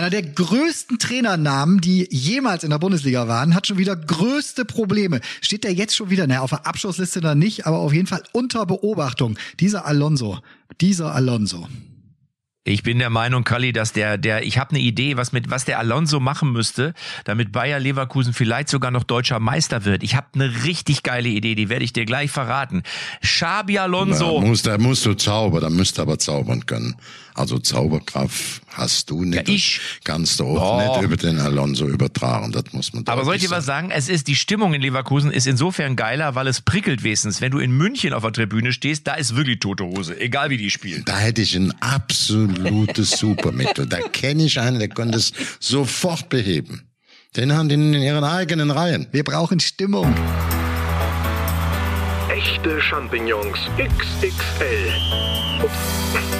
einer der größten Trainernamen, die jemals in der Bundesliga waren, hat schon wieder größte Probleme. Steht der jetzt schon wieder, naja, auf der Abschlussliste da nicht, aber auf jeden Fall unter Beobachtung. Dieser Alonso, dieser Alonso. Ich bin der Meinung, Kalli, dass der, der, ich habe eine Idee, was mit, was der Alonso machen müsste, damit Bayer Leverkusen vielleicht sogar noch deutscher Meister wird. Ich habe eine richtig geile Idee, die werde ich dir gleich verraten. Xabi Alonso. Da musst, da musst du zaubern, da musst du aber zaubern können. Also Zauberkraft hast du nicht. Ja, ich. Kannst du auch Oh. nicht über den Alonso übertragen, das muss man Aber soll ich dir was sagen? Es ist, die Stimmung in Leverkusen ist insofern geiler, weil es prickelt wenigstens. Wenn du in München auf der Tribüne stehst, da ist wirklich tote Hose. Egal wie die spielen. Da hätte ich ein absolutes Supermittel. Da kenne ich einen, der könnte es sofort beheben. Den haben die in ihren eigenen Reihen. Wir brauchen Stimmung. Echte Champignons XXL. Ups.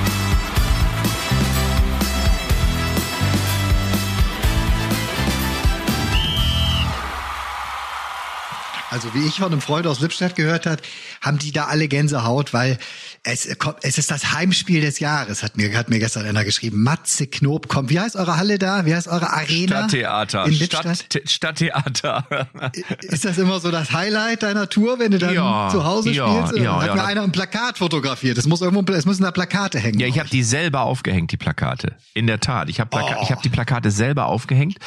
Also wie ich von einem Freund aus Lippstadt gehört hat, haben die da alle Gänsehaut, weil es, kommt, es ist das Heimspiel des Jahres, hat mir, hat mir gestern einer geschrieben. Matze Knob kommt. Wie heißt eure Halle da? Wie heißt eure Arena? Stadttheater. In Lippstadt? Stadt, Stadttheater. Ist das immer so das Highlight deiner Tour, wenn du dann Ja, zu Hause ja, spielst? ja, hat ja, mir einer ein Plakat fotografiert. Es muss irgendwo, es müssen da Plakate hängen. Ja, ich habe die selber aufgehängt, die Plakate. In der Tat. Ich habe Plaka Oh. ich hab die Plakate selber aufgehängt.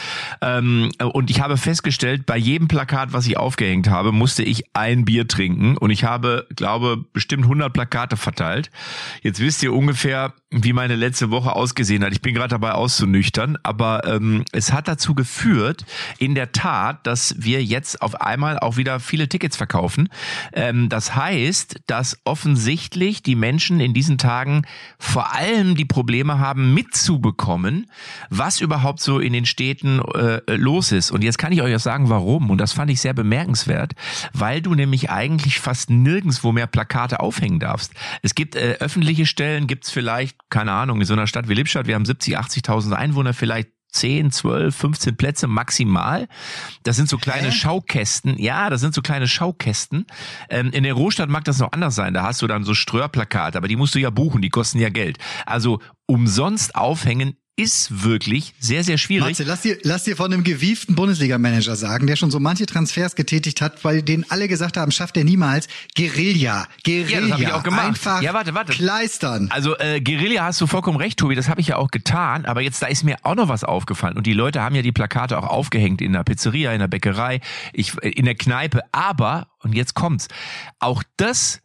Ähm, und ich habe festgestellt, bei jedem Plakat, was ich aufgehängt habe, musste ich ein Bier trinken. Und ich habe, glaube, bestimmt 100 Plakate verteilt. Jetzt wisst ihr ungefähr, wie meine letzte Woche ausgesehen hat. Ich bin gerade dabei auszunüchtern. Aber ähm, es hat dazu geführt, in der Tat, dass wir jetzt auf einmal auch wieder viele Tickets verkaufen. Ähm, das heißt, dass offensichtlich die Menschen in diesen Tagen vor allem die Probleme haben, mitzubekommen, was überhaupt so in den Städten äh, los ist. Und jetzt kann ich euch auch sagen, warum. Und das fand ich sehr bemerkenswert, weil du nämlich eigentlich fast nirgendswo mehr Plakate aufhängen darfst. Es gibt äh, öffentliche Stellen, gibt's vielleicht, keine Ahnung, in so einer Stadt wie Lippstadt, wir haben 70, 80.000 Einwohner, vielleicht 10, 12, 15 Plätze maximal. Das sind so kleine Schaukästen. Ja, das sind so kleine Schaukästen. Ähm, in der Großstadt mag das noch anders sein. Da hast du dann so Ströhrplakate, aber die musst du ja buchen, die kosten ja Geld. Also umsonst aufhängen ist wirklich sehr, sehr schwierig. Matze, lass dir, lass dir von einem gewieften Bundesliga-Manager sagen, der schon so manche Transfers getätigt hat, bei denen alle gesagt haben, schafft er niemals. Guerilla, Guerilla. Ja, das hab ich auch gemacht. Einfach Ja, warte, warte. kleistern. Also äh, Guerilla hast du vollkommen recht, Tobi, das habe ich ja auch getan, aber jetzt da ist mir auch noch was aufgefallen und die Leute haben ja die Plakate auch aufgehängt in der Pizzeria, in der Bäckerei, ich, äh, in der Kneipe, aber, und jetzt kommt's, auch das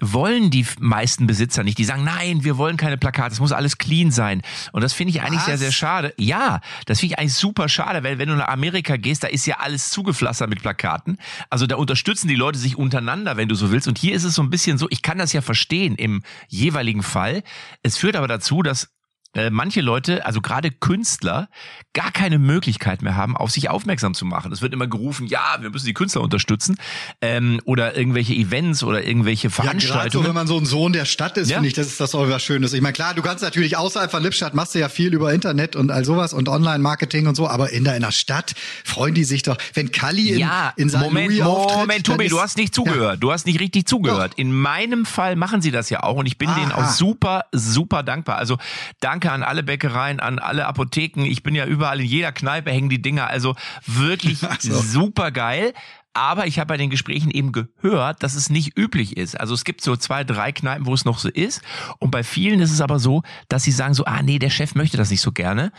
wollen die meisten Besitzer nicht. Die sagen, nein, wir wollen keine Plakate, es muss alles clean sein. Und das finde ich eigentlich Was? sehr, sehr schade. Ja, das finde ich eigentlich super schade, weil wenn du nach Amerika gehst, da ist ja alles zugepflastert mit Plakaten. Also da unterstützen die Leute sich untereinander, wenn du so willst. Und hier ist es so ein bisschen so, ich kann das ja verstehen im jeweiligen Fall. Es führt aber dazu, dass äh, manche Leute, also gerade Künstler, gar keine Möglichkeit mehr haben, auf sich aufmerksam zu machen. Es wird immer gerufen, ja, wir müssen die Künstler unterstützen ähm, oder irgendwelche Events oder irgendwelche Ja, gerade so, Veranstaltungen. wenn man so ein Sohn der Stadt ist, Ja. finde ich, das ist das auch was Schönes. Ich meine, klar, du kannst natürlich außerhalb von Lippstadt machst du ja viel über Internet und all sowas und Online-Marketing und so, aber in der, in der Stadt freuen die sich doch, wenn Kalli in, ja, in St. Moment, Louis auftritt, Moment, Tobi, ist- du hast nicht zugehört. Du hast nicht richtig zugehört. In meinem Fall machen sie das ja auch und ich bin denen Aha. auch super, super dankbar. Also danke an alle Bäckereien, an alle Apotheken. Ich bin ja überall in jeder Kneipe hängen die Dinger. Also wirklich so. super geil. Aber ich habe bei den Gesprächen eben gehört, dass es nicht üblich ist. Also es gibt so zwei, drei Kneipen, wo es noch so ist. Und bei vielen ist es aber so, dass sie sagen so, ah nee, der Chef möchte das nicht so gerne.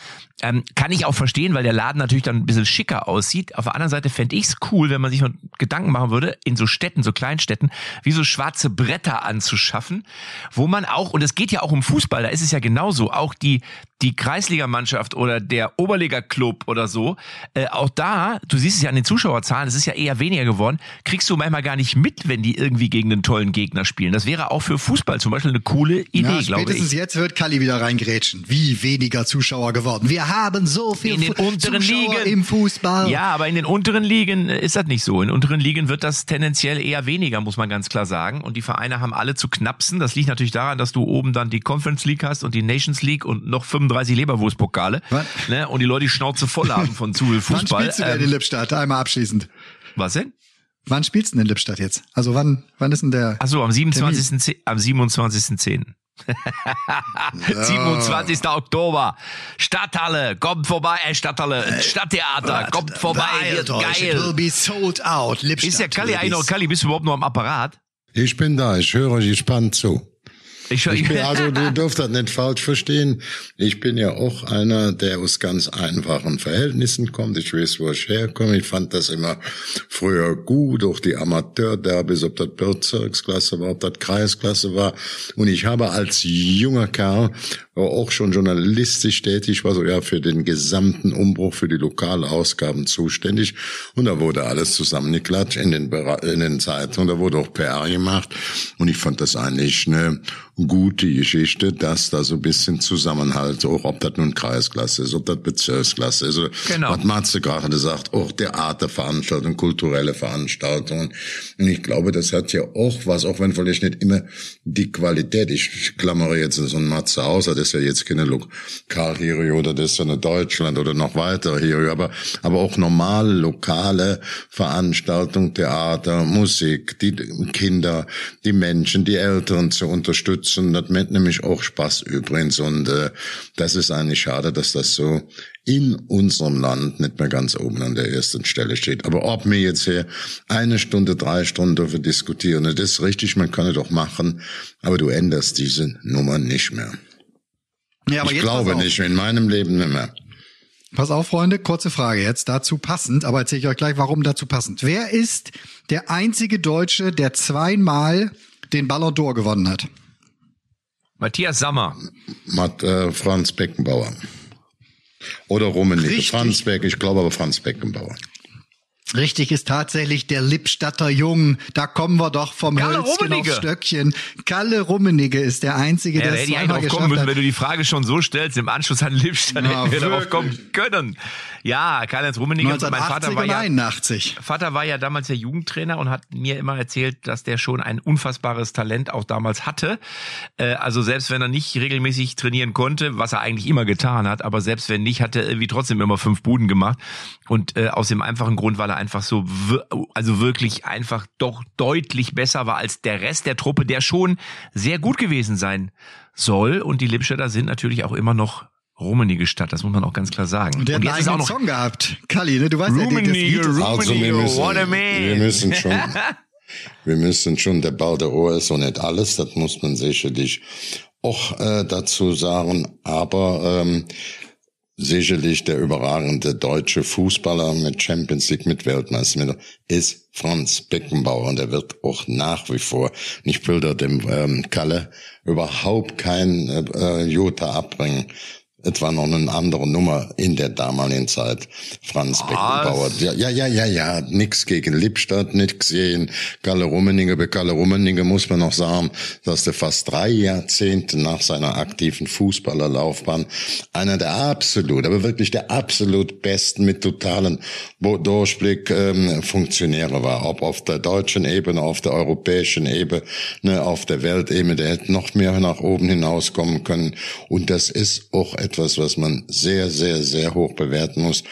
Ähm, kann ich auch verstehen, weil der Laden natürlich dann ein bisschen schicker aussieht. Auf der anderen Seite fände ich es cool, wenn man sich mal Gedanken machen würde, in so Städten, so Kleinstädten, wie so schwarze Bretter anzuschaffen, wo man auch, und es geht ja auch um Fußball, da ist es ja genauso, auch die, die Kreisligamannschaft oder der Oberliga-Club oder so, äh, auch da, du siehst es ja an den Zuschauerzahlen, es ist ja eher weniger geworden, kriegst du manchmal gar nicht mit, wenn die irgendwie gegen einen tollen Gegner spielen. Das wäre auch für Fußball zum Beispiel eine coole Idee, ja, glaube spätestens ich. jetzt wird Kalli wieder reingrätschen. Wie weniger Zuschauer geworden. Wir haben so viel In den Fu- unteren Zuschauer Ligen. im Fußball. Ja, aber in den unteren Ligen äh, ist das nicht so. In unteren Ligen wird das tendenziell eher weniger, muss man ganz klar sagen. Und die Vereine haben alle zu knapsen. Das liegt natürlich daran, dass du oben dann die Conference League hast und die Nations League und noch 35 Leberwurstpokale. Ne? Und die Leute die Schnauze voll haben von zu viel Wann Fußball. spielst du denn Ähm, in Lippstadt? Einmal abschließend. Was denn? Wann spielst du denn in Lippstadt jetzt? Also wann, wann ist denn der? Achso, am 27. am 27.10. 27. Oktober. Stadthalle, kommt vorbei, äh, Stadthalle, Stadttheater, kommt vorbei, wird It will geil. be sold out. Lippstadt Ist der Kalli eigentlich noch, Kalli, bist du überhaupt noch am Apparat? Ich bin da, ich höre euch gespannt zu. Ich, Ich bin, also du dürft das nicht falsch verstehen. Ich bin ja auch einer, der aus ganz einfachen Verhältnissen kommt. Ich weiß, wo ich herkomme. Ich fand das immer früher gut, auch die Amateurderbys, ob das Bezirksklasse war, ob das Kreisklasse war. Und ich habe als junger Kerl auch schon journalistisch tätig, war so ja für den gesamten Umbruch für die Lokalausgaben zuständig. Und da wurde alles zusammengeklatscht in den, in den Zeitungen. Da wurde auch PR gemacht. Und ich fand das eigentlich eine gute Geschichte, dass da so ein bisschen Zusammenhalt, auch ob das nun Kreisklasse ist, ob das Bezirksklasse ist, Genau. was Matze gerade sagt, auch Theaterveranstaltungen, kulturelle Veranstaltungen. Und ich glaube, das hat ja auch was, auch wenn vielleicht nicht immer die Qualität, ich klammere jetzt so einen Matze aus, das ist ja jetzt keine Lokalhero oder das ist ja eine Deutschland oder noch weitere Hero, aber, aber auch normal lokale Veranstaltungen, Theater, Musik, die Kinder, die Menschen, die Älteren zu unterstützen. Das macht nämlich auch Spaß übrigens und äh, das ist eigentlich schade, dass das so in unserem Land nicht mehr ganz oben an der ersten Stelle steht. Aber ob wir jetzt hier eine Stunde, drei Stunden dafür diskutieren, das ist richtig, man kann es doch machen, aber du änderst diese Nummer nicht mehr. Ja, aber ich jetzt glaube nicht, in meinem Leben nicht mehr. Pass auf, Freunde, kurze Frage jetzt dazu passend, aber erzähle ich euch gleich, warum dazu passend. Wer ist der einzige Deutsche, der zweimal den Ballon d'Or gewonnen hat? Matthias Sammer. Matt, äh, Franz Beckenbauer. Oder Rummenigge. Richtig. Franz Beck, ich glaube aber Franz Beckenbauer. Richtig ist tatsächlich der Lippstadter Jung. Da kommen wir doch vom Kalle Hölzchen Rummenigge. aufs Stöckchen. Kalle Rummenigge ist der Einzige, Ja, der da es hätte ich eigentlich zweimal drauf kommen geschafft müssen, hat. wenn du die Frage schon so stellst, im Anschluss an Lippstadt Na, hätten wir darauf kommen können. Ja, Karl-Heinz Rummenigge, mein Vater 1980 war und ja 81. Vater war ja damals der Jugendtrainer und hat mir immer erzählt, dass der schon ein unfassbares Talent auch damals hatte. Äh, also selbst wenn er nicht regelmäßig trainieren konnte, was er eigentlich immer getan hat, aber selbst wenn nicht, hat er irgendwie trotzdem immer fünf Buden gemacht. Und äh, aus dem einfachen Grund, weil er einfach so, also wirklich einfach doch deutlich besser war als der Rest der Truppe, der schon sehr gut gewesen sein soll. Und die Lippstädter sind natürlich auch immer noch Rummenige Stadt, das muss man auch ganz klar sagen. Und der hat und einen jetzt ist auch noch Song gehabt. Kalli, ne? Du weißt ja, das Lied ist- Also wir Rummenigge, müssen, what a man. wir müssen schon, wir müssen schon, der Ball der Ohr ist so nicht alles, das muss man sicherlich auch äh, dazu sagen, aber ähm, sicherlich der überragende deutsche Fußballer mit Champions League, mit Weltmeister ist Franz Beckenbauer und er wird auch nach wie vor, ich will da dem ähm, Kalle überhaupt kein äh, äh, Jota abbringen. Es war noch eine andere Nummer in der damaligen Zeit. Franz Beckenbauer. Ja, ja, ja, ja, ja. Nix gegen Lippstadt, nix gegen Kalle Rummenigge. Bei Kalle Rummenigge muss man noch sagen, dass er fast drei Jahrzehnte nach seiner aktiven Fußballerlaufbahn einer der absolut, aber wirklich der absolut besten mit totalen Durchblick ähm, Funktionäre war. Ob auf der deutschen Ebene, auf der europäischen Ebene, ne, auf der Weltebene. Der hätte noch mehr nach oben hinauskommen können. Und das ist auch etwas, was man sehr, sehr, sehr hoch bewerten muss.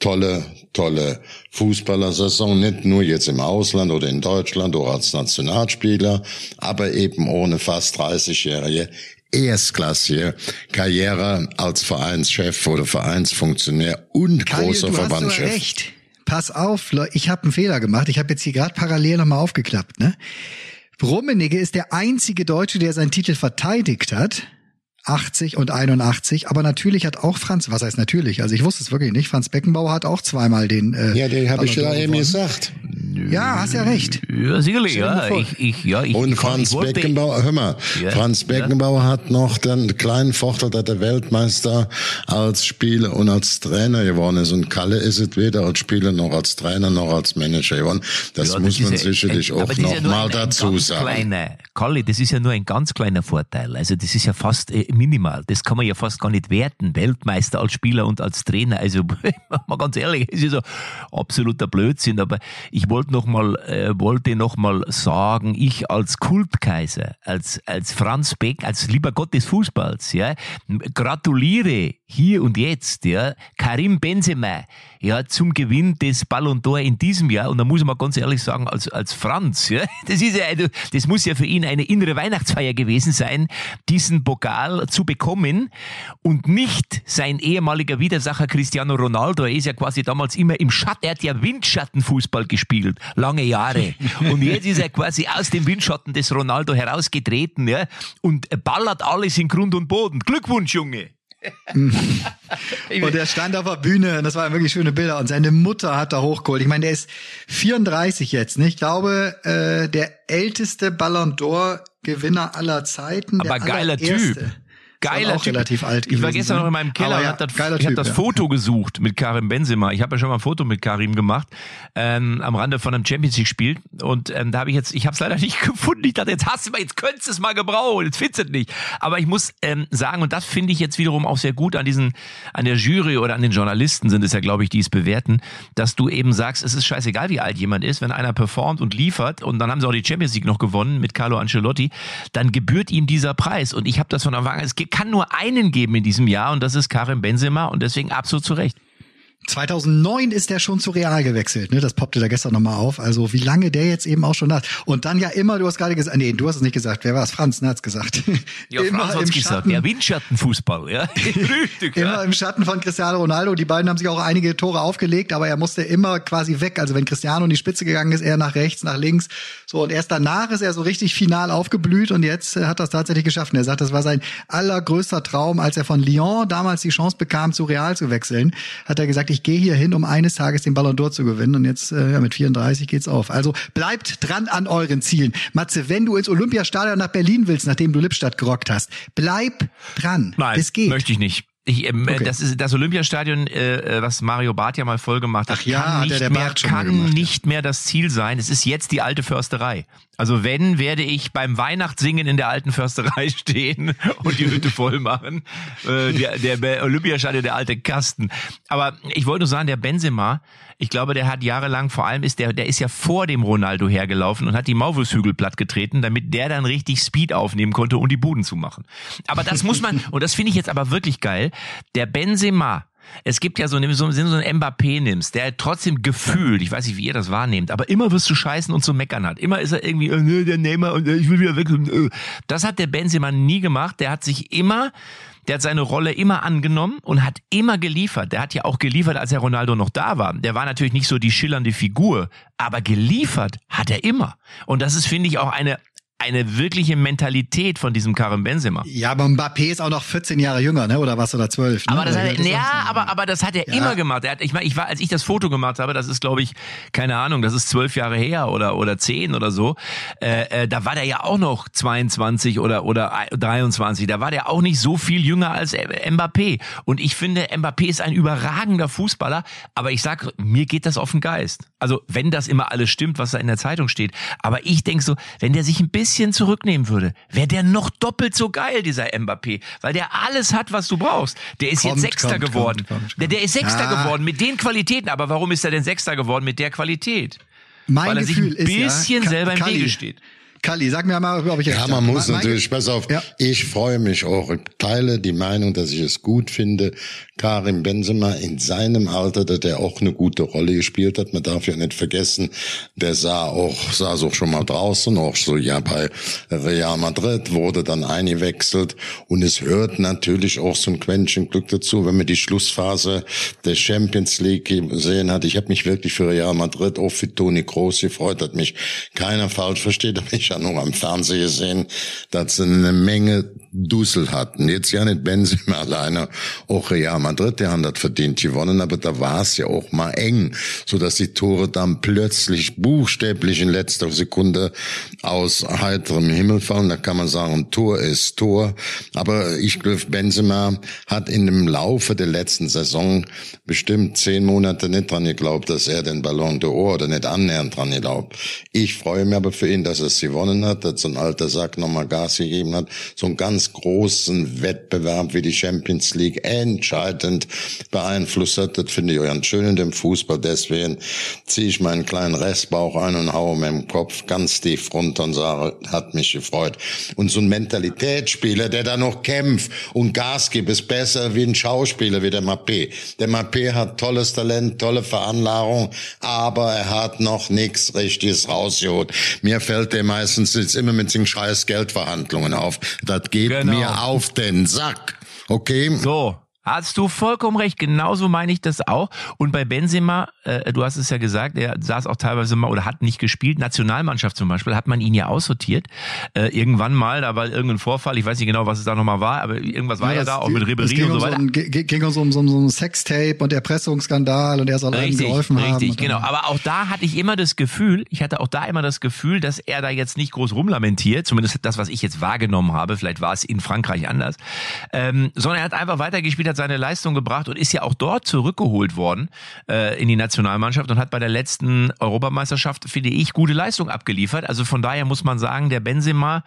Tolle, tolle Fußballersaison, nicht nur jetzt im Ausland oder in Deutschland oder als Nationalspieler, aber eben ohne fast 30-jährige erstklassige Karriere als Vereinschef oder Vereinsfunktionär und Kalli, großer du hast Verbandschef. recht. Pass auf, ich habe einen Fehler gemacht. Ich habe jetzt hier gerade parallel nochmal aufgeklappt. Ne? Rummenigge ist der einzige Deutsche, der seinen Titel verteidigt hat. 80 und 81, aber natürlich hat auch Franz, was heißt natürlich, also ich wusste es wirklich nicht, Franz Beckenbauer hat auch zweimal den äh, Ja, den habe ich ja eben gesagt. Ja, hast ja recht. Ja, sicherlich, ja. Ich, ich, ja, ich, Und Franz ich Beckenbauer, hör mal, Ja, Franz ja. Beckenbauer hat noch den kleinen Vorteil, dass der Weltmeister als Spieler und als Trainer geworden ist. Und Kalle ist es weder als Spieler noch als Trainer noch als Manager geworden. Das Ja, muss man ja- sicherlich aber auch das ist ja noch nur mal ein- ein dazu ganz sagen. Kleiner, Kalli, das ist ja nur ein ganz kleiner Vorteil. Also das ist ja fast äh, minimal. Das kann man ja fast gar nicht werten. Weltmeister als Spieler und als Trainer. Also mal ganz ehrlich, es ist ja so absoluter Blödsinn. Aber ich wollte noch mal, äh, noch sagen, ich als Kultkaiser, als als Franz Beck, als lieber Gott des Fußballs, ja, gratuliere hier und jetzt, ja, Karim Benzema, ja, zum Gewinn des Ballon d'Or in diesem Jahr, und da muss man ganz ehrlich sagen, als, als Franz, ja, das ist ja, das muss ja für ihn eine innere Weihnachtsfeier gewesen sein, diesen Pokal zu bekommen. Und nicht sein ehemaliger Widersacher Cristiano Ronaldo, er ist ja quasi damals immer im Schatten, er hat ja Windschattenfußball gespielt, lange Jahre, und jetzt ist er quasi aus dem Windschatten des Ronaldo herausgetreten, ja, und ballert alles in Grund und Boden. Glückwunsch, Junge! und er stand auf der Bühne und das waren wirklich schöne Bilder und seine Mutter hat da hochgeholt. Ich meine, der ist 34 jetzt, ne? Ich glaube, äh, der älteste Ballon d'Or Gewinner aller Zeiten. Aber geiler Typ geiler auch relativ alt Ich war gestern sein. noch in meinem Keller ja, und hab das, ich habe das ja. Foto gesucht mit Karim Benzema. Ich habe ja schon mal ein Foto mit Karim gemacht ähm, am Rande von einem Champions League Spiel und ähm, da habe ich jetzt, ich habe es leider nicht gefunden. Ich dachte, jetzt hast du mal, jetzt könntest du es mal gebrauchen, jetzt findest du es nicht. Aber ich muss ähm, sagen und das finde ich jetzt wiederum auch sehr gut an diesen, an der Jury oder an den Journalisten sind es ja, glaube ich, die es bewerten, dass du eben sagst, es ist scheißegal, wie alt jemand ist, wenn einer performt und liefert und dann haben sie auch die Champions League noch gewonnen mit Carlo Ancelotti, dann gebührt ihm dieser Preis und ich habe das von Anfang an, es kann nur einen geben in diesem Jahr und das ist Karim Benzema und deswegen absolut zu Recht. 2009 ist der schon zu Real gewechselt, ne? Das poppte da gestern nochmal auf. Also wie lange der jetzt eben auch schon da ist. Und dann ja immer, du hast gerade gesagt, nee, du hast es nicht gesagt. Wer war es? Franz, ne, hat's gesagt. Ja, immer Franz hat's gesagt, der Windschattenfußball, ja. Richtig, immer ja. im Schatten von Cristiano Ronaldo. Die beiden haben sich auch einige Tore aufgelegt, aber er musste immer quasi weg. Also wenn Cristiano in die Spitze gegangen ist, er nach rechts, nach links. So, und erst danach ist er so richtig final aufgeblüht und jetzt äh, hat er es tatsächlich geschafft. Und er sagt, das war sein allergrößter Traum, als er von Lyon damals die Chance bekam, zu Real zu wechseln, hat er gesagt, ich gehe hier hin, um eines Tages den Ballon d'Or zu gewinnen. Und jetzt äh, ja, mit 34 geht's auf. Also bleibt dran an euren Zielen. Matze, wenn du ins Olympiastadion nach Berlin willst, nachdem du Lippstadt gerockt hast, bleib dran. Nein, es geht. möchte ich nicht. Ich, ähm, Okay. Das ist das Olympiastadion, äh, äh, was Mario Barth ja mal voll gemacht hat, Ach ja, kann nicht, ja der mehr, kann gemacht, ja. nicht mehr das Ziel sein. Es ist jetzt die alte Försterei. Also wenn, werde ich beim Weihnachtssingen in der alten Försterei stehen und die Hütte voll machen. Äh, der, der Olympiastadion, der alte Kasten. Aber ich wollte nur sagen, der Benzema, ich glaube, der hat jahrelang, vor allem ist der, der ist ja vor dem Ronaldo hergelaufen und hat die Maulwurfshügel plattgetreten, damit der dann richtig Speed aufnehmen konnte, um die Buden zu machen. Aber das muss man, und das finde ich jetzt aber wirklich geil, der Benzema, es gibt ja so, wenn du so einen Mbappé nimmst, der trotzdem gefühlt, ich weiß nicht, wie ihr das wahrnehmt, aber immer wirst du scheißen und zu meckern hat. Immer ist er irgendwie, äh, ne, der Neymar und äh, ich will wieder weg. Und, äh. Das hat der Benzema nie gemacht. Der hat sich immer, der hat seine Rolle immer angenommen und hat immer geliefert. Der hat ja auch geliefert, als der Ronaldo noch da war. Der war natürlich nicht so die schillernde Figur, aber geliefert hat er immer. Und das ist, finde ich, auch eine, eine wirkliche Mentalität von diesem Karim Benzema. Ja, aber Mbappé ist auch noch 14 Jahre jünger, ne? Oder was oder 12? Ne? Aber das Oder hat er, ja, aber, aber das hat er Ja. immer gemacht. Er hat, ich meine, ich war, als ich das Foto gemacht habe, das ist, glaube ich, keine Ahnung, das ist zwölf Jahre her oder oder zehn oder so. Äh, äh, da war der ja auch noch 22 oder oder 23. Da war der auch nicht so viel jünger als Mbappé. Und ich finde, Mbappé ist ein überragender Fußballer. Aber ich sag, mir geht das auf den Geist. Also wenn das immer alles stimmt, was da in der Zeitung steht. Aber ich denk so, wenn der sich ein bisschen zurücknehmen würde, wäre der noch doppelt so geil, dieser Mbappé, weil der alles hat, was du brauchst. Der ist Kommt, jetzt Sechster kommt, geworden. kommt, Der, der ist Sechster Ja. geworden mit den Qualitäten. Aber warum ist er denn Sechster geworden mit der Qualität? Mein weil er sich Gefühl ein bisschen ist ja, selber im Wege steht. Kalli, sag mir mal, ob ich recht Ja, habe. man muss Mein- natürlich, pass auf, Ja. ich freue mich auch, ich teile die Meinung, dass ich es gut finde, Karim Benzema in seinem Alter, dass er auch eine gute Rolle gespielt hat. Man darf ja nicht vergessen, der sah auch, saß auch schon mal draußen, auch so ja bei Real Madrid, wurde dann eingewechselt und es hört natürlich auch so ein Quäntchen Glück dazu, wenn man die Schlussphase der Champions League gesehen hat. Ich habe mich wirklich für Real Madrid, auch für Toni Kroos gefreut, hat mich keiner falsch versteht, habe ich ja nur am Fernsehen gesehen, dass sie eine Menge Dussel hatten. Jetzt ja nicht Benzema alleine, auch Real Madrid, der haben das verdient gewonnen, aber da war es ja auch mal eng, so dass die Tore dann plötzlich buchstäblich in letzter Sekunde aus heiterem Himmel fallen. Da kann man sagen, Tor ist Tor. Aber ich glaube, Benzema hat in dem Laufe der letzten Saison bestimmt zehn Monate nicht dran geglaubt, dass er den Ballon d'Or oder nicht annähernd dran geglaubt. Ich freue mich aber für ihn, dass er es gewonnen hat, dass so ein alter Sack nochmal Gas gegeben hat. So ein ganz ganz großen Wettbewerb wie die Champions League entscheidend beeinflusst hat. Das finde ich ganz schön in dem Fußball. Deswegen ziehe ich meinen kleinen Restbauch ein und haue mir Kopf ganz tief runter und sage, hat mich gefreut. Und so ein Mentalitätsspieler, der da noch kämpft und Gas gibt, ist besser wie ein Schauspieler wie der Mappé. Der Mappé hat tolles Talent, tolle Veranlagung, aber er hat noch nichts Richtiges rausgeholt. Mir fällt der meistens jetzt immer mit den scheiß Geldverhandlungen auf. Das geht Genau. mir auf den Sack. Okay? So, hast du vollkommen recht. Genauso meine ich das auch. Und bei Benzema, äh, du hast es ja gesagt, er saß auch teilweise mal oder hat nicht gespielt. Nationalmannschaft zum Beispiel hat man ihn ja aussortiert. Äh, irgendwann mal, da war irgendein Vorfall, ich weiß nicht genau, was es da nochmal war, aber irgendwas war ja, das- da, auch mit ging und so um weiter. ge- ging uns um so, so ein Sextape und Erpressungsskandal und er soll Richtig, geholfen haben. richtig, und dann- genau. Aber auch da hatte ich immer das Gefühl, ich hatte auch da immer das Gefühl, dass er da jetzt nicht groß rumlamentiert, zumindest das, was ich jetzt wahrgenommen habe, vielleicht war es in Frankreich anders, ähm, sondern er hat einfach weitergespielt, hat seine Leistung gebracht und ist ja auch dort zurückgeholt worden äh, in die Nationalmannschaft und hat bei der letzten Europameisterschaft, finde ich, gute Leistung abgeliefert. Also von daher muss man sagen, der Benzema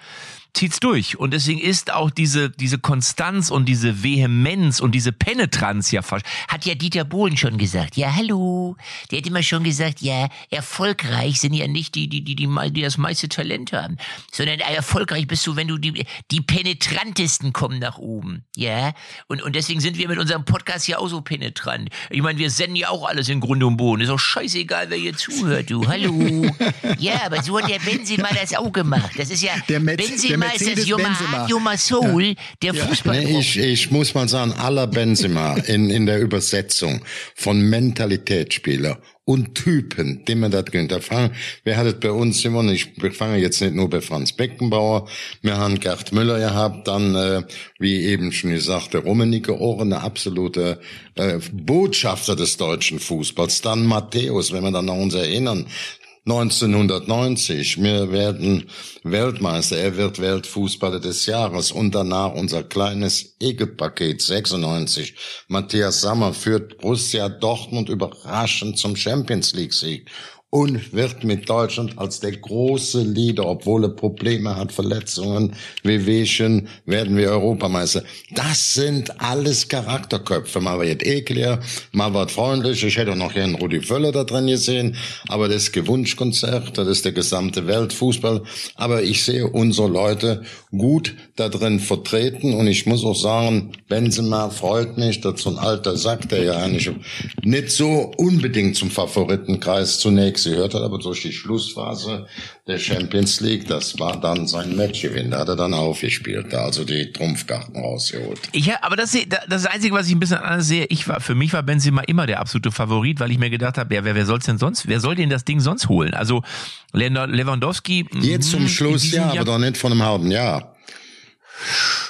zieht's durch. Und deswegen ist auch diese, diese Konstanz und diese Vehemenz und diese Penetranz ja fast, Hat ja Dieter Bohlen schon gesagt. Ja, hallo. Der hat immer schon gesagt, ja, erfolgreich sind ja nicht die, die, die, die, die das meiste Talent haben, sondern erfolgreich bist du, wenn du die, die penetrantesten kommen nach oben. Ja. Und, und deswegen sind wir mit unserem Podcast ja auch so penetrant. Ich meine, wir senden ja auch alles in Grund und Boden. Ist auch scheißegal, wer hier zuhört, du. Hallo. Ja, aber so hat der Benzema das auch gemacht. Das ist ja, Der Metz- Benzema der ist das Mercedes Yoma Benzema. Yoma Soul der Fußball. Nee, ich, ich muss mal sagen, aller Benzema in, in der Übersetzung von Mentalitätsspieler und Typen, die man das gönnt. Da fangen, wer hat es bei uns immer, ich fange jetzt nicht nur bei Franz Beckenbauer, wir haben Gerd Müller gehabt, dann, äh, wie eben schon gesagt, der Rummenigge auch eine absolute äh, Botschafter des deutschen Fußballs. Dann Matthäus, wenn wir dann noch uns erinnern, 1990, wir werden Weltmeister, er wird Weltfußballer des Jahres. Und danach unser kleines Ekelpaket 96. Matthias Sammer führt Borussia Dortmund überraschend zum Champions League Sieg und wird mit Deutschland als der große Leader, obwohl er Probleme hat, Verletzungen, Wehwehchen, werden wir Europameister. Das sind alles Charakterköpfe. Mal wird ekliger, mal wird freundlich. Ich hätte auch noch gern Rudi Völler da drin gesehen, aber das Gewunschkonzert, das ist der gesamte Weltfußball. Aber ich sehe unsere Leute gut da drin vertreten und ich muss auch sagen, Benzema freut mich, dass so ein alter Sack, der ja eigentlich nicht so unbedingt zum Favoritenkreis zunächst gehört hat, aber durch die Schlussphase der Champions League, das war dann sein Matchgewinn, da hat er dann aufgespielt, da also die Trumpfkarten rausgeholt. Ich, das ist das Einzige, was ich ein bisschen anders sehe. Ich war, für mich war Benzema immer der absolute Favorit, weil ich mir gedacht habe, ja, wer, wer soll's denn sonst, wer soll denn das Ding sonst holen? Also Lewandowski. Jetzt zum mhm, Schluss, ja, Jahr- aber doch nicht von einem halben Jahr.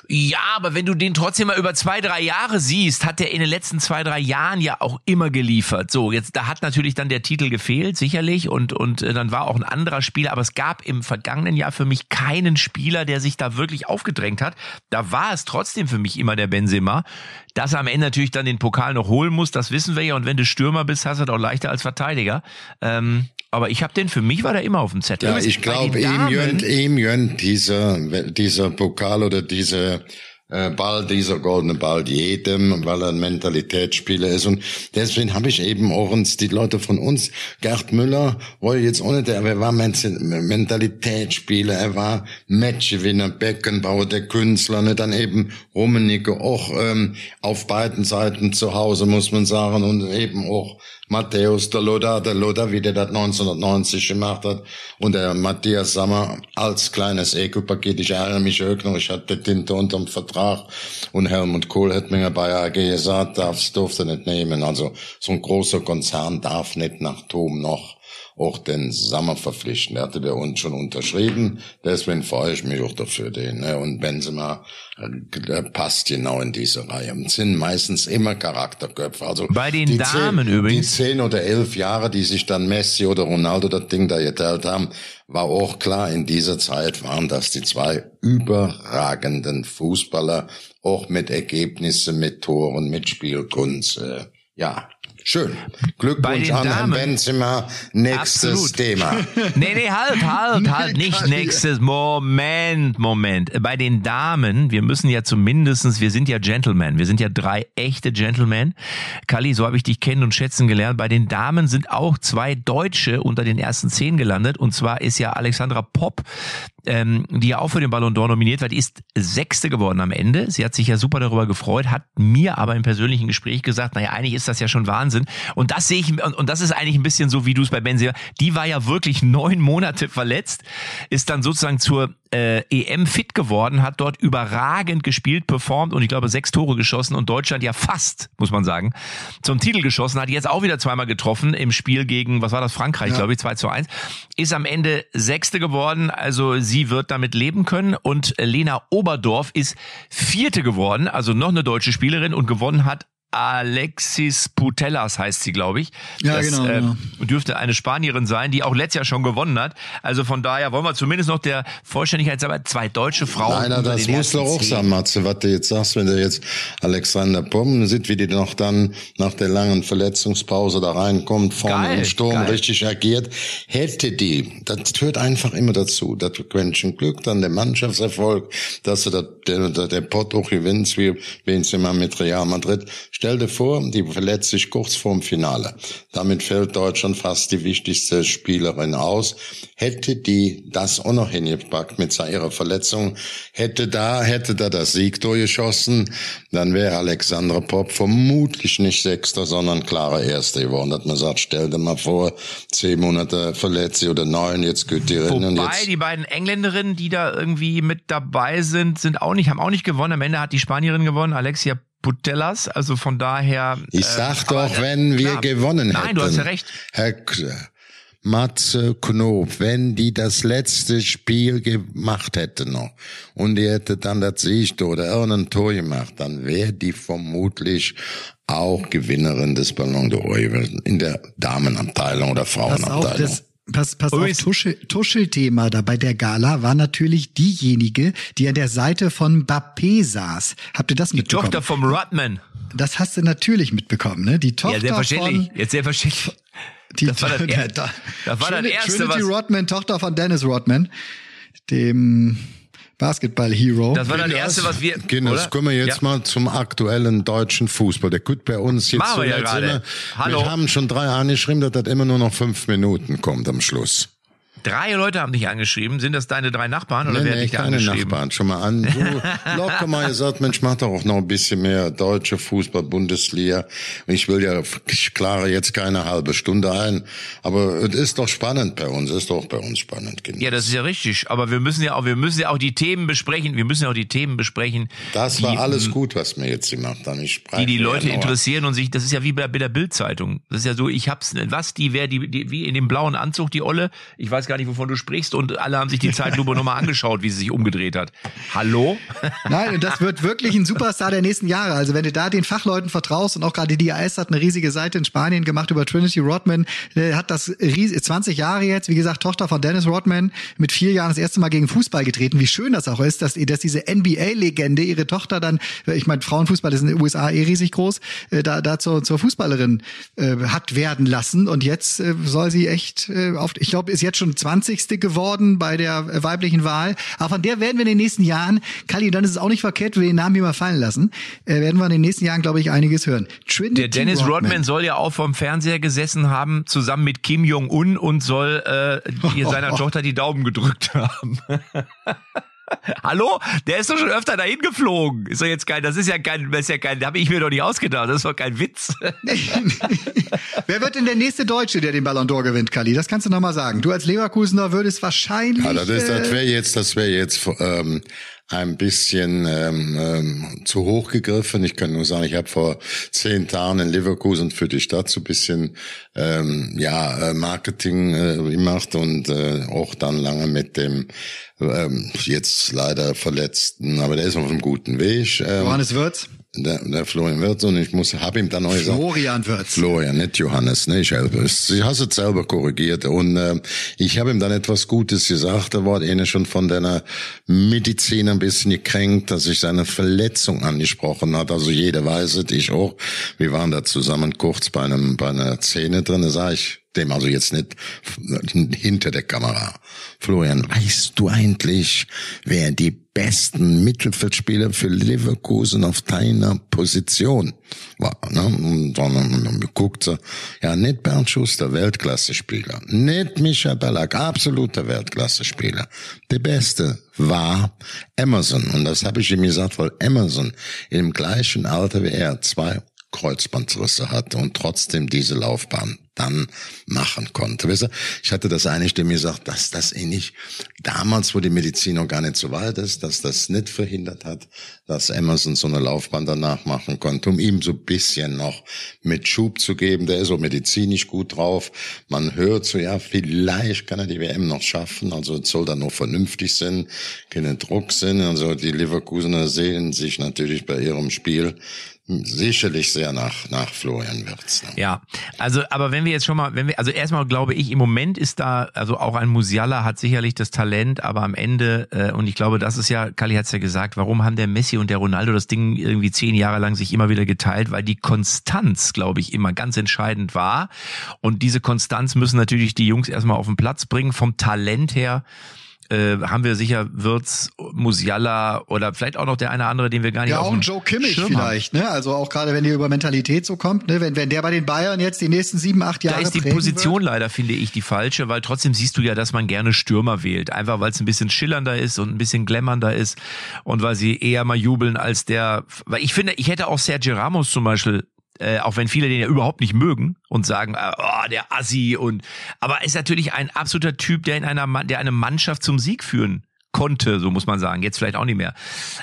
Ja, aber wenn du den trotzdem mal über zwei, drei Jahre siehst, hat er in den letzten zwei, drei Jahren ja auch immer geliefert. So, jetzt, da hat natürlich dann der Titel gefehlt, sicherlich, und, und äh, dann war auch ein anderer Spieler, aber es gab im vergangenen Jahr für mich keinen Spieler, der sich da wirklich aufgedrängt hat. Da war es trotzdem für mich immer der Benzema. Dass er am Ende natürlich dann den Pokal noch holen muss, das wissen wir ja. Und wenn du Stürmer bist, hast du das auch leichter als Verteidiger. Ähm, aber ich habe den, für mich war der immer auf dem Zettel. Ja, ich glaube, ihm gönnt, ihm gönnt dieser, dieser Pokal oder diese äh, Ball, dieser goldene Ball jedem, weil er ein Mentalitätsspieler ist. Und deswegen habe ich eben auch uns, die Leute von uns, Gerd Müller, wollte jetzt ohne der, aber er war Men- Mentalitätsspieler, er war Matchgewinner, Beckenbauer, der Künstler, ne, dann eben Rummenigge, auch ähm, auf beiden Seiten zu Hause, muss man sagen, und eben auch Matthäus, der Loda, der Loda, wie der das 1990 gemacht hat, und der Matthias Sammer als kleines Ekelpaket. Ich erinnere mich auch noch, ich hatte Tinte unterm Vertrag und Helmut Kohl hat mir bei AG gesagt, darfst, durfte nicht nehmen. Also so ein großer Konzern darf nicht nach Tom noch auch den Sammer verpflichten. Der hatte bei uns schon unterschrieben, deswegen freue ich mich auch dafür den. Ne? Und Benzema äh, der passt genau in diese Reihe. Und sind meistens immer Charakterköpfe. Also Bei den Damen zehn, übrigens. Die zehn oder elf Jahre, die sich dann Messi oder Ronaldo das Ding da geteilt haben, war auch klar, in dieser Zeit waren das die zwei überragenden Fußballer, auch mit Ergebnissen, mit Toren, mit Spielkunst. Äh, ja, Schön. Glückwunsch an Herrn Damen- Benzema. Nächstes Absolut. Thema. Nee, nee, halt, halt, halt, nicht Kali. nächstes. Moment, Moment. Bei den Damen, wir müssen ja zumindestens, wir sind ja Gentlemen, wir sind ja drei echte Gentlemen. Kali, so habe ich dich kennen und schätzen gelernt. Bei den Damen sind auch zwei Deutsche unter den ersten zehn gelandet. Und zwar ist ja Alexandra Popp, ähm, die ja auch für den Ballon d'Or nominiert war, die ist Sechste geworden am Ende. Sie hat sich ja super darüber gefreut, hat mir aber im persönlichen Gespräch gesagt, naja, eigentlich ist das ja schon Wahnsinn. Und das sehe ich, und, und das ist eigentlich ein bisschen so, wie du es bei Benzema, die war ja wirklich neun Monate verletzt, ist dann sozusagen zur äh, EM fit geworden, hat dort überragend gespielt, performt und ich glaube sechs Tore geschossen und Deutschland ja fast, muss man sagen, zum Titel geschossen, hat jetzt auch wieder zweimal getroffen im Spiel gegen, was war das, Frankreich, glaube ich, 2 zu 1, ist am Ende Sechste geworden, also sie wird damit leben können. Und Lena Oberdorf ist Vierte geworden, also noch eine deutsche Spielerin und gewonnen hat Alexis Putellas heißt sie, glaube ich. Ja, das, genau, äh, genau. dürfte eine Spanierin sein, die auch letztes Jahr schon gewonnen hat. Also von daher wollen wir zumindest noch der Vollständigkeit sagen, zwei deutsche Frauen. Nein, das muss doch auch sein, Matze, was du jetzt sagst, wenn du jetzt Alexander Pomm sieht, wie die noch dann nach der langen Verletzungspause da reinkommt, vorne Geil, im Sturm geil. richtig agiert. Hätte die, das gehört einfach immer dazu, das Quäntchen Glück, dann der Mannschaftserfolg, dass du das, der, der, der Pott auch gewinnst, wie Benzema mit Real Madrid. Stell dir vor, die verletzt sich kurz vorm Finale. Damit fällt Deutschland fast die wichtigste Spielerin aus. Hätte die das auch noch hingepackt mit ihrer Verletzung, hätte da, hätte da das Siegtor geschossen, dann wäre Alexandra Popp vermutlich nicht Sechster, sondern klarer Erster geworden. Dass man sagt, stell dir mal vor, zehn Monate verletzt sie oder neun, jetzt geht die rein und Wobei jetzt. die beiden Engländerinnen, die da irgendwie mit dabei sind, sind auch nicht, haben auch nicht gewonnen. Am Ende hat die Spanierin gewonnen, Alexia Putellas. Also von daher. Ich äh, sag aber, doch, äh, wenn wir klar. gewonnen hätten. Nein, du hast ja recht. Herr K Matze Knob, wenn die das letzte Spiel gemacht hätte noch und die hätte dann das Siegtor oder irgendein Tor gemacht, dann wäre die vermutlich auch Gewinnerin des Ballon d'Or in der Damenabteilung oder Pass auf, Frauenabteilung. Das, pass, pass auf, Tuschel, Tuschelthema da bei der Gala war natürlich diejenige, die an der Seite von Mbappé saß. Habt ihr das Die mitbekommen? Tochter vom Rodman. Das hast du natürlich mitbekommen, ne? Die Tochter Ja, selbstverständlich. von Jetzt selbstverständlich. die Das war das, er- da- das war das Trinity, erste, Trinity was, Rodman, Tochter von Dennis Rodman, dem Basketball-Hero. das war das erste, was wir, Kinders, oder? kommen wir jetzt Ja. mal zum aktuellen deutschen Fußball. Der gut bei uns jetzt Machen wir ja gerade. Hallo. Wir haben schon drei angeschrieben, dass das immer nur noch fünf Minuten kommt am Schluss. Drei Leute haben dich angeschrieben. Sind das deine drei Nachbarn oder Nee, wer hat nee, dich da angeschrieben? Nachbarn. Schon mal an. So locker mal gesagt, Mensch, mach doch auch noch ein bisschen mehr deutsche Fußball, Bundesliga. Und Ich will ja, ich klare jetzt keine halbe Stunde ein. Aber es ist doch spannend bei uns. Es ist doch bei uns spannend, Kinder. Ja, das ist ja richtig. Aber wir müssen ja auch, wir müssen ja auch die Themen besprechen. Wir müssen ja auch die Themen besprechen. Das die, war alles gut, was wir jetzt gemacht haben. Ich die die Leute interessieren und sich, das ist ja wie bei, bei der Bildzeitung. Das ist ja so, ich hab's, was, die, wer, die, die, wie in dem blauen Anzug, die Olle, ich weiß gar nicht, wovon du sprichst und alle haben sich die Zeitlupe nochmal angeschaut, wie sie sich umgedreht hat. Hallo? Nein, das wird wirklich ein Superstar der nächsten Jahre. Also wenn du da den Fachleuten vertraust und auch gerade die AS hat eine riesige Seite in Spanien gemacht über Trinity Rodman, äh, hat das ries- 20 Jahre jetzt, wie gesagt, Tochter von Dennis Rodman, mit vier Jahren das erste Mal gegen Fußball getreten. Wie schön das auch ist, dass, dass diese NBA-Legende ihre Tochter dann, äh, ich meine, Frauenfußball ist in den USA eh riesig groß, äh, da, da zur, zur Fußballerin äh, hat werden lassen. Und jetzt äh, soll sie echt äh, auf, ich glaube, ist jetzt schon 20. geworden bei der weiblichen Wahl. Aber von der werden wir in den nächsten Jahren, Kali, dann ist es auch nicht verkehrt, wenn wir den Namen hier mal fallen lassen, äh, werden wir in den nächsten Jahren, glaube ich, einiges hören. Trinity Der Dennis Rodman. soll ja auch vom Fernseher gesessen haben, zusammen mit Kim Jong-un und soll äh, ihr seiner Tochter die Daumen gedrückt haben. Hallo? Der ist doch schon öfter dahin geflogen. Ist doch jetzt kein, das ist ja kein, das ist ja kein, habe ich mir doch nicht ausgedacht. Das ist doch kein Witz. Wer wird denn der nächste Deutsche, der den Ballon d'Or gewinnt, Kali? Das kannst du noch mal sagen. Du als Leverkusener würdest wahrscheinlich. Ja, das ist, das äh, wäre jetzt, das wäre jetzt ähm, ein bisschen ähm, ähm, zu hoch gegriffen. Ich kann nur sagen, ich habe vor zehn Tagen in Leverkusen für die Stadt so ein bisschen ähm, ja äh, Marketing äh, gemacht und äh, auch dann lange mit dem ähm, jetzt leider verletzten, aber der ist auf einem guten Weg. Ähm, Johannes Wirtz. Der, der Florian Wirtz und ich muss, hab ihm dann auch gesagt, Florian Wirtz. Florian, nicht Johannes, ne, ich es. Sie hast es selber korrigiert und äh, ich habe ihm dann etwas Gutes gesagt. Da war er schon von deiner Medizin ein bisschen gekränkt, dass ich seine Verletzung angesprochen hat. Also jeder weiß es, ich auch. Wir waren da zusammen kurz bei einem bei einer Szene drin. Da sah ich dem also jetzt nicht hinter der Kamera. Florian, weißt du eigentlich, wer die besten Mittelfeldspieler für Leverkusen auf deiner Position war? Ne? Und dann geguckt, so, ja, nicht Bernd Schuster, Weltklasse-Spieler, nicht Micha Ballack, absoluter Weltklasse-Spieler. Der Beste war Emerson. Und das habe ich ihm gesagt, weil Emerson im gleichen Alter wie er zwei Kreuzbandrisse hatte und trotzdem diese Laufbahn dann machen konnte. Ich hatte das eigentlich dem gesagt, dass das ähnlich damals, wo die Medizin noch gar nicht so weit ist, dass das nicht verhindert hat, dass Emerson so eine Laufbahn danach machen konnte, um ihm so ein bisschen noch mit Schub zu geben. Der ist so medizinisch gut drauf. Man hört so, ja, vielleicht kann er die WM noch schaffen. Also soll dann noch vernünftig sein, keine Druck sein. Also die Leverkusener sehen sich natürlich bei ihrem Spiel sicherlich sehr nach, nach Florian Wirtz. Ne? Ja, also, aber wenn wir jetzt schon mal, wenn wir, also erstmal glaube ich, im Moment ist da, also auch ein Musiala hat sicherlich das Talent, aber am Ende, äh, und ich glaube, das ist ja, Kali hat's ja gesagt, warum haben der Messi und der Ronaldo das Ding irgendwie zehn Jahre lang sich immer wieder geteilt, weil die Konstanz, glaube ich, immer ganz entscheidend war. Und diese Konstanz müssen natürlich die Jungs erstmal auf den Platz bringen, vom Talent her äh, haben wir sicher Wirtz, Musiala oder vielleicht auch noch der eine andere, den wir gar nicht Ja, auch Joe Kimmich Schirm vielleicht, ne? Also auch gerade wenn ihr über Mentalität so kommt, ne? Wenn, wenn der bei den Bayern jetzt die nächsten sieben, acht Jahre Da ist die Position wird. leider, finde ich, die falsche, weil trotzdem siehst du ja, dass man gerne Stürmer wählt. Einfach weil es ein bisschen schillernder ist und ein bisschen glämmernder ist und weil sie eher mal jubeln als der. Weil ich finde, ich hätte auch Sergio Ramos zum Beispiel äh, auch wenn viele den ja überhaupt nicht mögen und sagen, äh, oh, der Assi und aber ist natürlich ein absoluter Typ, der in einer der eine Mannschaft zum Sieg führen konnte, so muss man sagen. Jetzt vielleicht auch nicht mehr.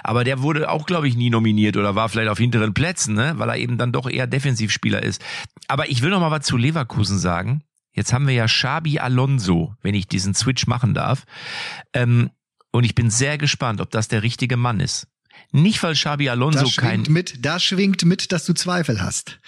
Aber der wurde auch, glaube ich, nie nominiert oder war vielleicht auf hinteren Plätzen, ne? weil er eben dann doch eher Defensivspieler ist. Aber ich will noch mal was zu Leverkusen sagen. Jetzt haben wir ja Xabi Alonso, wenn ich diesen Switch machen darf. Ähm, und ich bin sehr gespannt, ob das der richtige Mann ist. Nicht, weil Xabi Alonso Das kein schwingt mit, da schwingt mit, dass du Zweifel hast.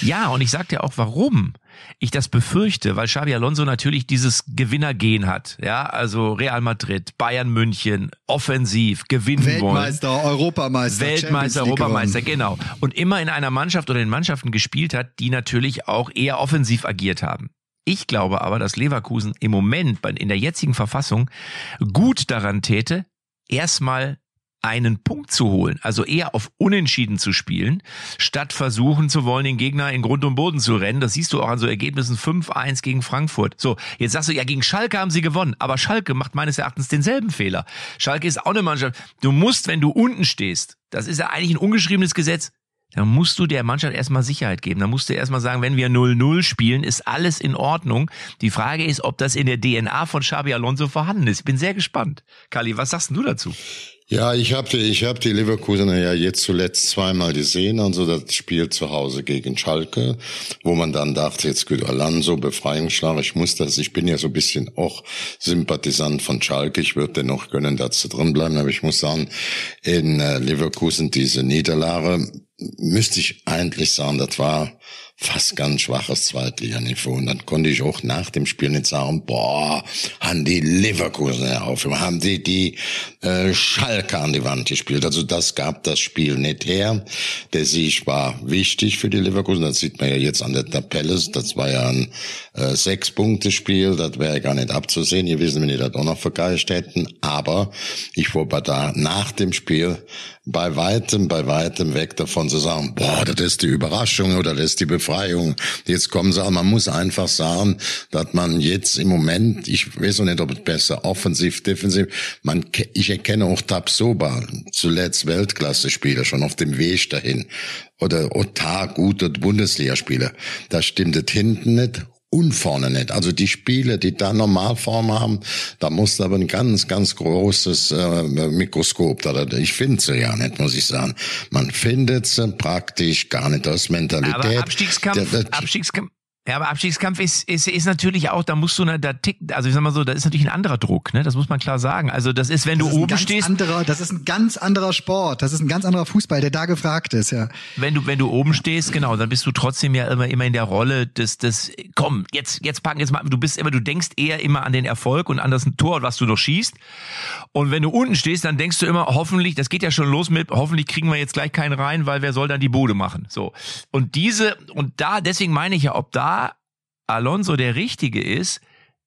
ja, und ich sag dir auch, warum ich das befürchte, weil Xabi Alonso natürlich dieses Gewinnergehen hat. Ja, also Real Madrid, Bayern München, offensiv, gewinnen wollen. Weltmeister, Europameister, Weltmeister, Europameister, genau. Und immer in einer Mannschaft oder in Mannschaften gespielt hat, die natürlich auch eher offensiv agiert haben. Ich glaube aber, dass Leverkusen im Moment in der jetzigen Verfassung gut daran täte, erstmal einen Punkt zu holen, also eher auf Unentschieden zu spielen, statt versuchen zu wollen, den Gegner in Grund und Boden zu rennen. Das siehst du auch an so Ergebnissen 5-1 gegen Frankfurt. So, jetzt sagst du, ja, gegen Schalke haben sie gewonnen, aber Schalke macht meines Erachtens denselben Fehler. Schalke ist auch eine Mannschaft. Du musst, wenn du unten stehst, das ist ja eigentlich ein ungeschriebenes Gesetz, dann musst du der Mannschaft erstmal Sicherheit geben. Dann musst du erstmal sagen, wenn wir 0-0 spielen, ist alles in Ordnung. Die Frage ist, ob das in der DNA von Xabi Alonso vorhanden ist. Ich bin sehr gespannt. Kali, was sagst du dazu? Ja, ich habe die, ich hab die Leverkusener ja jetzt zuletzt zweimal gesehen, also das Spiel zu Hause gegen Schalke, wo man dann dachte, jetzt gut, Alonso, Befreiungsschlag, ich muss das, ich bin ja so ein bisschen auch Sympathisant von Schalke, ich würde dennoch gönnen, dass sie drin bleiben, aber ich muss sagen, in äh, Leverkusen diese Niederlage, müsste ich eigentlich sagen, das war fast ganz schwaches Zweitliganiveau. Und dann konnte ich auch nach dem Spiel nicht sagen, boah, haben die Leverkusen auf, haben die die äh, Schalke an die Wand gespielt. Also das gab das Spiel nicht her. Der Sieg war wichtig für die Leverkusen. Das sieht man ja jetzt an der Tabelle. Das war ja ein äh, Sechs-Punkte-Spiel. Das wäre gar nicht abzusehen gewesen, wenn die das auch noch vergeigt hätten. Aber ich war da nach dem Spiel bei weitem, bei weitem weg davon zu sagen, boah, das ist die Überraschung oder das ist die Befreiung. Jetzt kommen sie, man muss einfach sagen, dass man jetzt im Moment, ich weiß noch nicht, ob es besser offensiv, defensiv, man, ich erkenne auch Tabsoba, zuletzt Weltklasse-Spieler, schon auf dem Weg dahin. Oder Otar, gute Bundesligaspieler. Da stimmt es hinten nicht und vorne nicht. Also die Spiele, die da Normalform haben, da muss aber ein ganz, ganz großes äh, Mikroskop. Da, da- ich finde sie ja nicht, muss ich sagen. Man findet sie praktisch gar nicht aus Mentalität. Aber Abstiegskampf, Der- der- Abstiegskampf, Ja, aber Abstiegskampf ist, ist, ist natürlich auch, da musst du, ne, da tickt, also ich sag mal so, da ist natürlich ein anderer Druck, ne? Das muss man klar sagen. Also das ist, wenn Das du ist ein oben ganz stehst, anderer, das ist ein ganz anderer Sport. Das ist ein ganz anderer Fußball, der da gefragt ist, ja. wenn du, wenn du oben stehst, genau, dann bist du trotzdem ja immer, immer in der Rolle des, des, komm, jetzt, jetzt packen, jetzt mal, du bist immer, du denkst eher immer an den Erfolg und an das Tor, was du noch schießt. Und wenn du unten stehst, dann denkst du immer, hoffentlich, das geht ja schon los mit, hoffentlich kriegen wir jetzt gleich keinen rein, weil wer soll dann die Bude machen? So. Und diese, und da, deswegen meine ich ja, ob da Alonso der Richtige ist,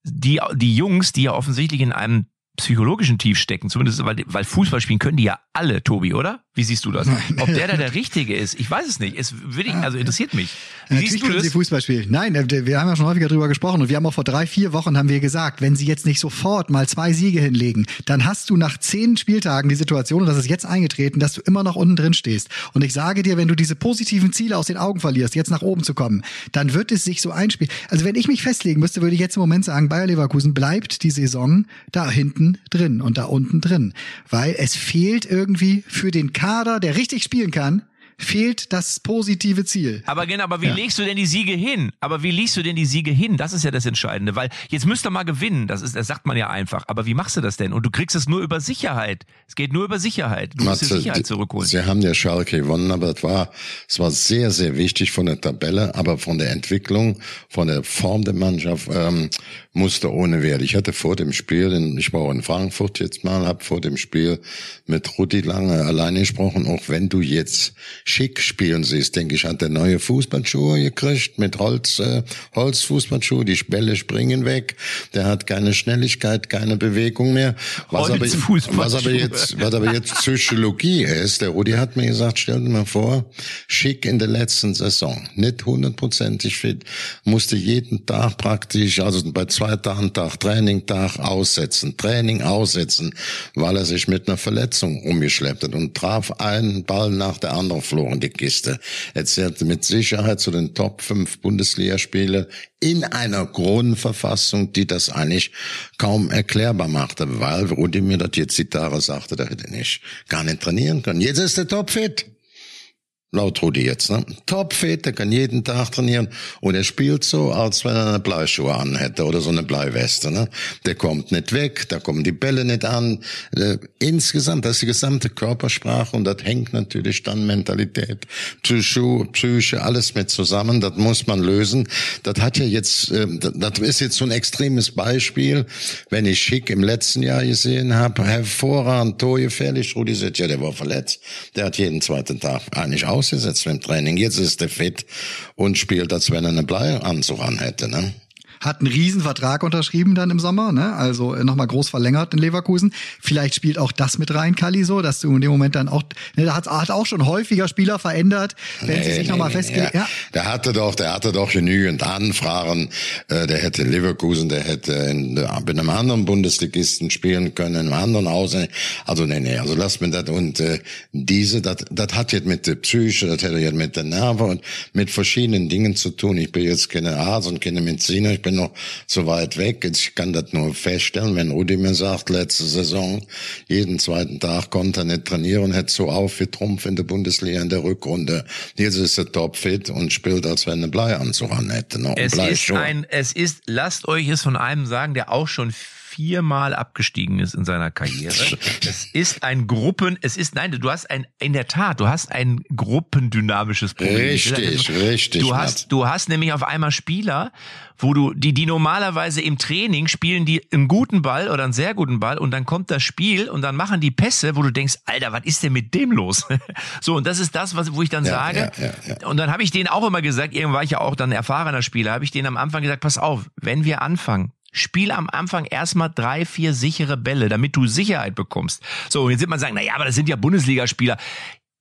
die, die Jungs, die ja offensichtlich in einem psychologischen Tief stecken, zumindest weil, weil Fußball spielen können die ja alle, Tobi, oder? Wie siehst du das? Ob der da der Richtige ist? Ich weiß es nicht. Es würde ich, also interessiert mich. Natürlich siehst du können sie? Fußball spielen. Nein, wir haben ja schon häufiger drüber gesprochen und wir haben auch vor drei, vier Wochen haben wir gesagt, wenn sie jetzt nicht sofort mal zwei Siege hinlegen, dann hast du nach zehn Spieltagen die Situation, und das ist jetzt eingetreten, dass du immer noch unten drin stehst. Und ich sage dir, wenn du diese positiven Ziele aus den Augen verlierst, jetzt nach oben zu kommen, dann wird es sich so einspielen. Also wenn ich mich festlegen müsste, würde ich jetzt im Moment sagen, Bayer Leverkusen bleibt die Saison da hinten drin und da unten drin. Weil es fehlt irgendwie für den Kader, der richtig spielen kann, fehlt das positive Ziel. Aber genau, aber wie Ja. legst du denn die Siege hin? Aber wie legst du denn die Siege hin? Das ist ja das Entscheidende, weil jetzt müsst ihr mal gewinnen. Das ist, das sagt man ja einfach. Aber wie machst du das denn? Und du kriegst es nur über Sicherheit. Es geht nur über Sicherheit. Du musst dir Matze, Sicherheit zurückholen. Sie haben ja Schalke gewonnen, aber es war, es war sehr, sehr wichtig von der Tabelle, aber von der Entwicklung, von der Form der Mannschaft ähm, musste ohne Wert. Ich hatte vor dem Spiel, in, ich war auch in Frankfurt jetzt mal, habe vor dem Spiel mit Rudi lange alleine gesprochen. Auch wenn du jetzt schick spielen siehst, denke ich, hat der neue Fußballschuhe gekriegt mit Holz, äh, Holzfußballschuhe. Die Bälle springen weg. Der hat keine Schnelligkeit, keine Bewegung mehr. Was aber, was aber jetzt, was aber jetzt Psychologie ist, der Rudi hat mir gesagt, stell dir mal vor, Schick in der letzten Saison, nicht hundertprozentig fit, musste jeden Tag praktisch, also bei zwei Tagen Tag, Training Tag aussetzen, Training aussetzen, weil er sich mit einer Verletzung umgeschleppt hat und traf einen Ball nach der anderen Floh in die Kiste. Er zählte mit Sicherheit zu den Top 5 Bundesligaspiele in einer Grundverfassung, die das eigentlich kaum erklärbar machte, weil Rudi mir das jetzt die Tage sagte, der hätte nicht gar nicht trainieren können. Jetzt ist er topfit. Laut Rudi jetzt, ne? Topfit, der kann jeden Tag trainieren und er spielt so, als wenn er eine Bleischuhe anhätte oder so eine Bleiweste, ne? Der kommt nicht weg, da kommen die Bälle nicht an. Äh, Insgesamt, das ist die gesamte Körpersprache und das hängt natürlich dann Mentalität, Psycho, Psyche, alles mit zusammen, das muss man lösen. Das hat ja jetzt, äh, das ist jetzt so ein extremes Beispiel, wenn ich Schick im letzten Jahr gesehen habe, hervorragend, torgefährlich, Rudi sagt, ja, der war verletzt, der hat jeden zweiten Tag eigentlich ausgesetzt beim Training, jetzt ist er fit und spielt, als wenn er eine Bleianzug an hätte, ne? Hat einen Riesenvertrag unterschrieben dann im Sommer, ne? Also äh, nochmal groß verlängert in Leverkusen. Vielleicht spielt auch das mit rein, Kali, so, dass du in dem Moment dann auch, ne, da hat, hat auch schon häufiger Spieler verändert, wenn sie sich nochmal festgelegt. Ja. Ja. Der hatte doch, der hatte doch genügend Anfragen. Äh, Der hätte in Leverkusen, der hätte in, äh, bei einem anderen Bundesligisten spielen können, in einem anderen Haus. Also nee, nee, also lass mir das und äh, diese, das, das hat jetzt mit der Psyche, das hätte jetzt mit der Nerven und mit verschiedenen Dingen zu tun. Ich bin jetzt keine Arzt und keine Mediziner, ich bin noch so weit weg. Ich kann das nur feststellen, wenn Rudi mir sagt, letzte Saison, jeden zweiten Tag konnte er nicht trainieren, hätte so auf wie Trumpf in der Bundesliga in der Rückrunde. Jetzt ist er topfit und spielt, als wenn er Bleianzug an hätte. Noch Es ist ein, es ist, lasst euch es von einem sagen, der auch schon viermal abgestiegen ist in seiner Karriere. Es ist ein Gruppen, es ist, nein, du hast ein, in der Tat, du hast ein gruppendynamisches Problem. Richtig, richtig, Du hast, du hast nämlich auf einmal Spieler, wo du, die, die normalerweise im Training spielen die einen guten Ball oder einen sehr guten Ball und dann kommt das Spiel und dann machen die Pässe, wo du denkst, Alter, was ist denn mit dem los? so, und das ist das, was, wo ich dann Ja, sage, ja, ja. und dann habe ich denen auch immer gesagt, irgendwann war ich ja auch dann erfahrener Spieler, habe ich denen am Anfang gesagt, pass auf, wenn wir anfangen, Spiel am Anfang erstmal drei, vier sichere Bälle, damit du Sicherheit bekommst. So, und jetzt wird man sagen, na ja, aber das sind ja Bundesligaspieler.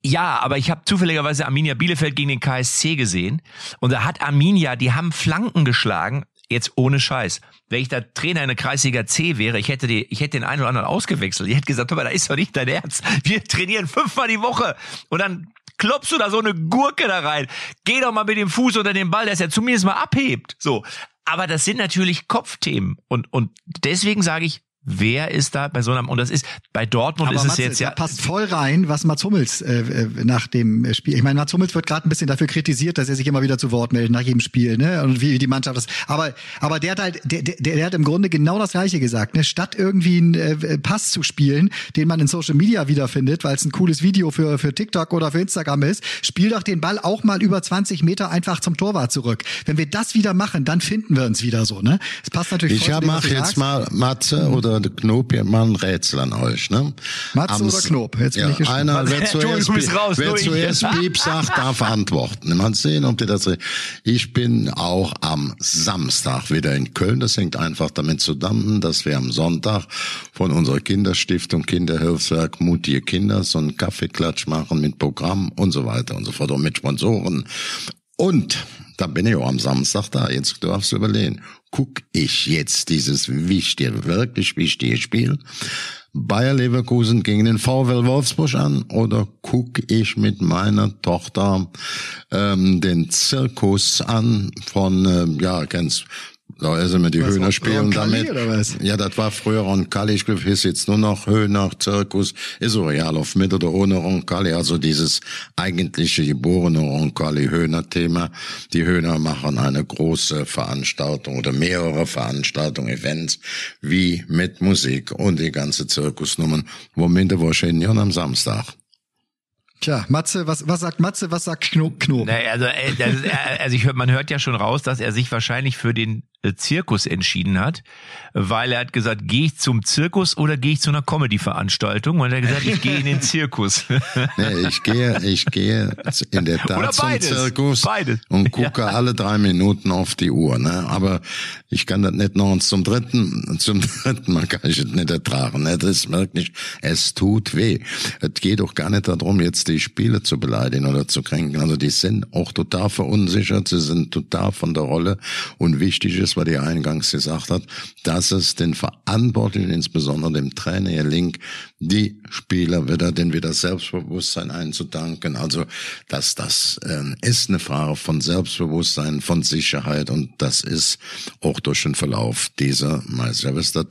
Ja, aber ich habe zufälligerweise Arminia Bielefeld gegen den KSC gesehen und da hat Arminia, die haben Flanken geschlagen, jetzt ohne Scheiß. Wenn ich da Trainer in der Kreisliga C wäre, ich hätte, die, ich hätte den einen oder anderen ausgewechselt. Ich hätte gesagt, hör mal, da ist doch nicht dein Ernst. Wir trainieren fünfmal die Woche und dann klopfst du da so eine Gurke da rein. Geh doch mal mit dem Fuß unter den Ball, dass er zumindest mal abhebt. So. Aber das sind natürlich Kopfthemen. Und, und deswegen sage ich, Wer ist da bei so einem, und das ist, bei Dortmund Aber ist es Matze, jetzt ja. passt voll rein, was Mats Hummels äh, äh, nach dem Spiel. Ich meine, Mats Hummels wird gerade ein bisschen dafür kritisiert, dass er sich immer wieder zu Wort meldet nach jedem Spiel, ne? Und wie, wie die Mannschaft das. Aber aber der hat halt, der, der, der hat im Grunde genau das Gleiche gesagt, ne? Statt irgendwie einen äh, Pass zu spielen, den man in Social Media wiederfindet, weil es ein cooles Video für für TikTok oder für Instagram ist, spiel doch den Ball auch mal über 20 Meter einfach zum Torwart zurück. Wenn wir das wieder machen, dann finden wir uns wieder so, ne? Es passt natürlich. Ich voll zu dem, was mache du jetzt sagst. mal Matze oder der Knob ein Rätsel an euch. Ne? Matze Am oder Knob? Jetzt bin ja, ich gespannt. Einer, wer zuerst, du bist Piep- raus, wer zuerst Piep sagt, darf antworten. Mal sehen, ob dir das... Ich bin auch am Samstag wieder in Köln. Das hängt einfach damit zusammen, dass wir am Sonntag von unserer Kinderstiftung Kinderhilfswerk Mutige Kinder so einen Kaffeeklatsch machen mit Programm und so weiter und so fort und mit Sponsoren. Und da bin ich auch am Samstag da. Jetzt darfst du überlegen, guck ich jetzt dieses wichtige, wirklich wichtige Spiel Bayer Leverkusen gegen den VfL Wolfsburg an? Oder guck ich mit meiner Tochter ähm, den Zirkus an von, ähm, ja, kennst da ist immer die Was, Höhner spielen Roncalli damit. oder was? Ja, das war früher Roncalli, ich glaube, ist jetzt nur noch Höhner, Zirkus, ist so real auf mit oder ohne Roncalli, also dieses eigentliche geborene Roncalli-Höhner-Thema. Die Höhner machen eine große Veranstaltung oder mehrere Veranstaltungen, Events, wie mit Musik und die ganze Zirkusnummern, womit wir wahrscheinlich am Samstag. Tja, Matze, was, was sagt Matze, was sagt Knob? Knob? Nee, also, äh, äh, also ich hör, man hört ja schon raus, dass er sich wahrscheinlich für den Zirkus entschieden hat, weil er hat gesagt, gehe ich zum Zirkus oder gehe ich zu einer Comedy-Veranstaltung? Und er hat gesagt, ich gehe in den Zirkus. Nee, ich gehe, ich gehe in der Tat zum. Zirkus Beides. und gucke alle drei Minuten auf die Uhr. Ne? Aber ich kann das nicht noch zum dritten, zum dritten Mal kann ich es nicht ertragen. Ne? Das ist wirklich, es tut weh. Es geht doch gar nicht darum, jetzt die Spiele zu beleidigen oder zu kränken. Also die sind auch total verunsichert, sie sind total von der Rolle. Und wichtig ist, was ihr eingangs gesagt hat, dass es den Verantwortlichen, insbesondere dem Trainer gelingt, die Spieler wieder, den wieder Selbstbewusstsein einzudanken. Also, dass das ähm, ist eine Frage von Selbstbewusstsein, von Sicherheit und das ist auch durch den Verlauf dieser Meisterschaft ist das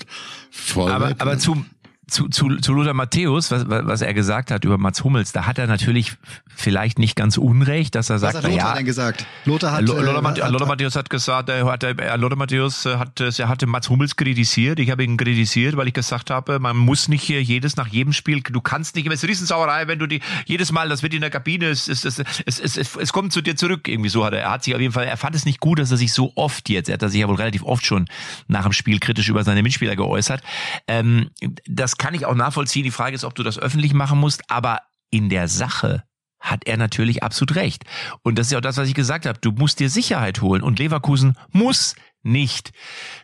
voll. aber, weg, aber ne? zu, zu, zu, zu Lothar Matthäus, was, was er gesagt hat über Mats Hummels, da hat er natürlich vielleicht nicht ganz unrecht, dass er was sagt, hat na Lothar ja, denn gesagt? Lothar hat, Lo- Lothar, äh, Matt- hat, Lothar Matthäus hat gesagt, er hat, Lothar Matthäus äh, hat, äh, er hatte Mats Hummels kritisiert. Ich habe ihn kritisiert, weil ich gesagt habe, man muss nicht hier jedes nach jedem Spiel, du kannst nicht, es ist Riesensauerei, wenn du die jedes Mal, das wird in der Kabine, es, es, es, es, es, es, es kommt zu dir zurück. Irgendwie so hat er. Er hat sich auf jeden Fall, er fand es nicht gut, dass er sich so oft jetzt, er hat sich ja wohl relativ oft schon nach dem Spiel kritisch über seine Mitspieler geäußert. Ähm, das kann ich auch nachvollziehen. Die Frage ist, ob du das öffentlich machen musst, aber in der Sache hat er natürlich absolut recht. Und das ist ja auch das, was ich gesagt habe. Du musst dir Sicherheit holen. Und Leverkusen muss nicht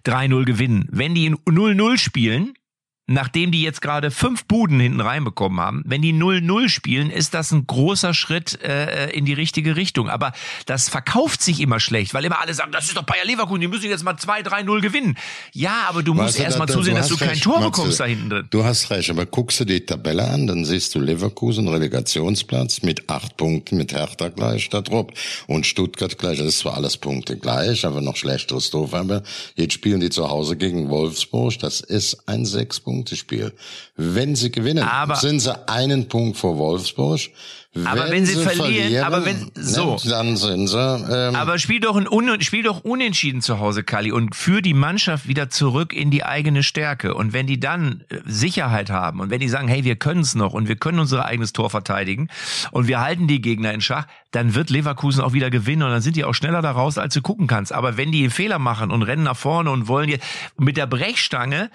3-0 gewinnen. Wenn die in 0-0 spielen, nachdem die jetzt gerade fünf Buden hinten reinbekommen haben, wenn die 0-0 spielen, ist das ein großer Schritt äh, in die richtige Richtung. Aber das verkauft sich immer schlecht, weil immer alle sagen, das ist doch Bayer Leverkusen, die müssen jetzt mal 2-3-0 gewinnen. Ja, aber du musst Weißt du, erst mal da- zusehen, du dass du hast kein recht, Tor bekommst da hinten drin. Du hast recht, aber guckst du die Tabelle an, dann siehst du Leverkusen Relegationsplatz mit acht Punkten, mit Hertha gleich da drauf und Stuttgart gleich. Das ist zwar alles Punkte gleich, aber noch schlechteres Dorf. Aber jetzt spielen die zu Hause gegen Wolfsburg. Das ist ein Sechs-Punkte-Spiel. Wenn sie gewinnen, Aber- sind sie einen Punkt vor Wolfsburg. Aber wenn sie verlieren, aber wenn- so. ne, dann sind sie. Ähm, Aber spiel doch, ein Un spiel doch unentschieden zu Hause, Kali, und führ die Mannschaft wieder zurück in die eigene Stärke. Und wenn die dann äh, Sicherheit haben und wenn die sagen, hey, wir können es noch und wir können unser eigenes Tor verteidigen und wir halten die Gegner in Schach, dann wird Leverkusen auch wieder gewinnen und dann sind die auch schneller da raus, als du gucken kannst. Aber wenn die Fehler machen und rennen nach vorne und wollen dir mit der Brechstange,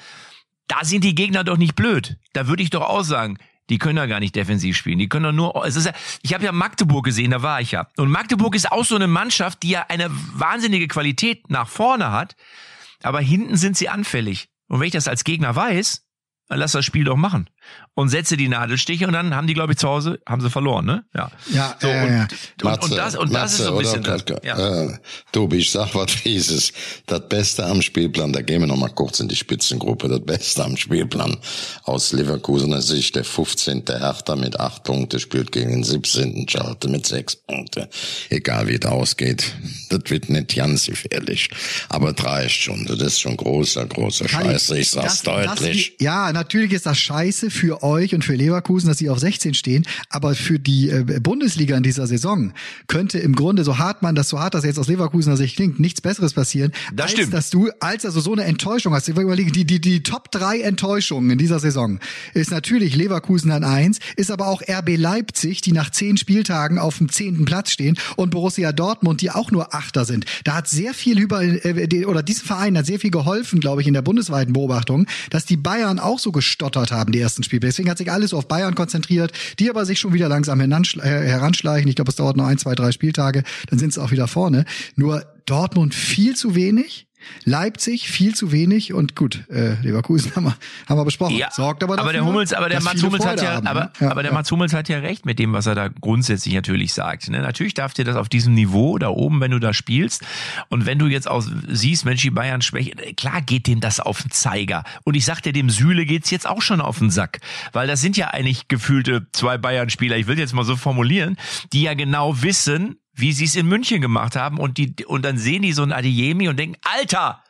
da sind die Gegner doch nicht blöd. Da würde ich doch auch sagen, die können ja gar nicht defensiv spielen. Die können doch nur. Es ist ja, ich habe ja Magdeburg gesehen, da war ich ja. Und Magdeburg ist auch so eine Mannschaft, die ja eine wahnsinnige Qualität nach vorne hat, aber hinten sind sie anfällig. Und wenn ich das als Gegner weiß, dann lass das Spiel doch machen. Und setze die Nadelstiche und dann haben die, glaube ich, zu Hause, haben sie verloren, ne? Ja. Ja, so, äh, und, ja. und, und, das, und das ist so ein bisschen das. Ja. Äh, Tobi, ich sag was fieses. Das Beste am Spielplan, da gehen wir noch mal kurz in die Spitzengruppe, das Beste am Spielplan aus Leverkusener Sicht, der 15. Hertha mit acht Punkte spielt gegen den 17. Schalte mit sechs Punkte. Egal wie es ausgeht, das wird nicht ganz gefährlich. Aber das reicht schon, das ist schon großer, großer Scheiße, ich sag's das, deutlich. Das, ja, natürlich ist das scheiße für euch und für Leverkusen, dass sie auf 16 stehen, aber für die äh, Bundesliga in dieser Saison könnte im Grunde, so hart man das, so hart das jetzt aus Leverkusener Sicht klingt, nichts Besseres passieren, Das als stimmt. dass du, als also so eine Enttäuschung hast. Überlegen, die, die, die Top 3 Enttäuschungen in dieser Saison ist natürlich Leverkusen an eins, ist aber auch RB Leipzig, die nach zehn Spieltagen auf dem zehnten Platz stehen und Borussia Dortmund, die auch nur Achter sind. Da hat sehr viel über, äh, oder diesem Verein hat sehr viel geholfen, glaube ich, in der bundesweiten Beobachtung, dass die Bayern auch so gestottert haben, die ersten Spiele. Deswegen hat sich alles auf Bayern konzentriert, die aber sich schon wieder langsam äh, heranschleichen. Ich glaube, es dauert noch ein, zwei, drei Spieltage, dann sind sie auch wieder vorne. Nur Dortmund viel zu wenig. Leipzig viel zu wenig und gut, äh, Leverkusen haben wir, haben wir besprochen. Ja, Sorgt aber dafür, der Hummels, aber der Mats Hummels hat ja, haben, aber, ne? ja, aber der ja. Mats Hummels hat ja recht mit dem, was er da grundsätzlich natürlich sagt. Ne? Natürlich darf dir das auf diesem Niveau da oben, wenn du da spielst und wenn du jetzt auch siehst, Mensch, die Bayern schwächen, klar geht dem das auf den Zeiger. Und ich sag dir, dem Süle geht's jetzt auch schon auf den Sack, weil das sind ja eigentlich gefühlte zwei Bayern-Spieler. Ich will jetzt mal so formulieren, die ja genau wissen, wie sie es in München gemacht haben und die und dann sehen die so ein Adeyemi und denken, Alter,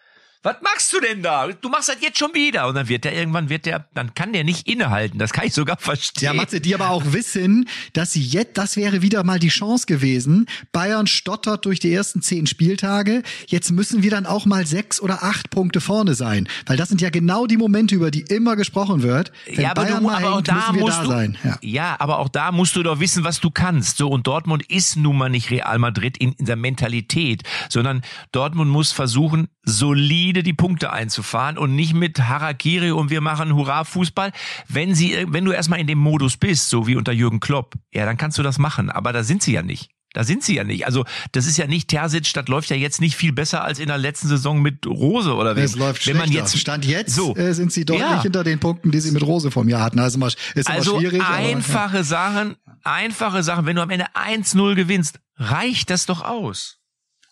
was machst du denn da? Du machst das jetzt schon wieder. Und dann wird der irgendwann, wird der, dann kann der nicht innehalten. Das kann ich sogar verstehen. Ja, Matze, die aber auch wissen, dass sie jetzt, das wäre wieder mal die Chance gewesen. Bayern stottert durch die ersten zehn Spieltage. Jetzt müssen wir dann auch mal sechs oder acht Punkte vorne sein. Weil das sind ja genau die Momente, über die immer gesprochen wird. Wenn ja, aber, Bayern du, mal aber auch hängt, da müssen wir musst da du, sein. Ja. ja, aber auch da musst du doch wissen, was du kannst. So und Dortmund ist nun mal nicht Real Madrid in, in der Mentalität, sondern Dortmund muss versuchen, solide die Punkte einzufahren und nicht mit Harakiri und wir machen Hurra Fußball. Wenn sie, wenn du erstmal in dem Modus bist, so wie unter Jürgen Klopp, ja, dann kannst du das machen. Aber da sind sie ja nicht. Da sind sie ja nicht. Also das ist ja nicht Terzic, das läuft ja jetzt nicht viel besser als in der letzten Saison mit Rose oder wem. Es läuft Wenn man jetzt Stand jetzt so, äh, sind sie deutlich Ja. hinter den Punkten, die sie mit Rose vom Jahr hatten. Also ist immer Also schwierig. aber, ja. einfache Sachen, einfache Sachen. Wenn du am Ende 1-0 gewinnst, reicht das doch aus.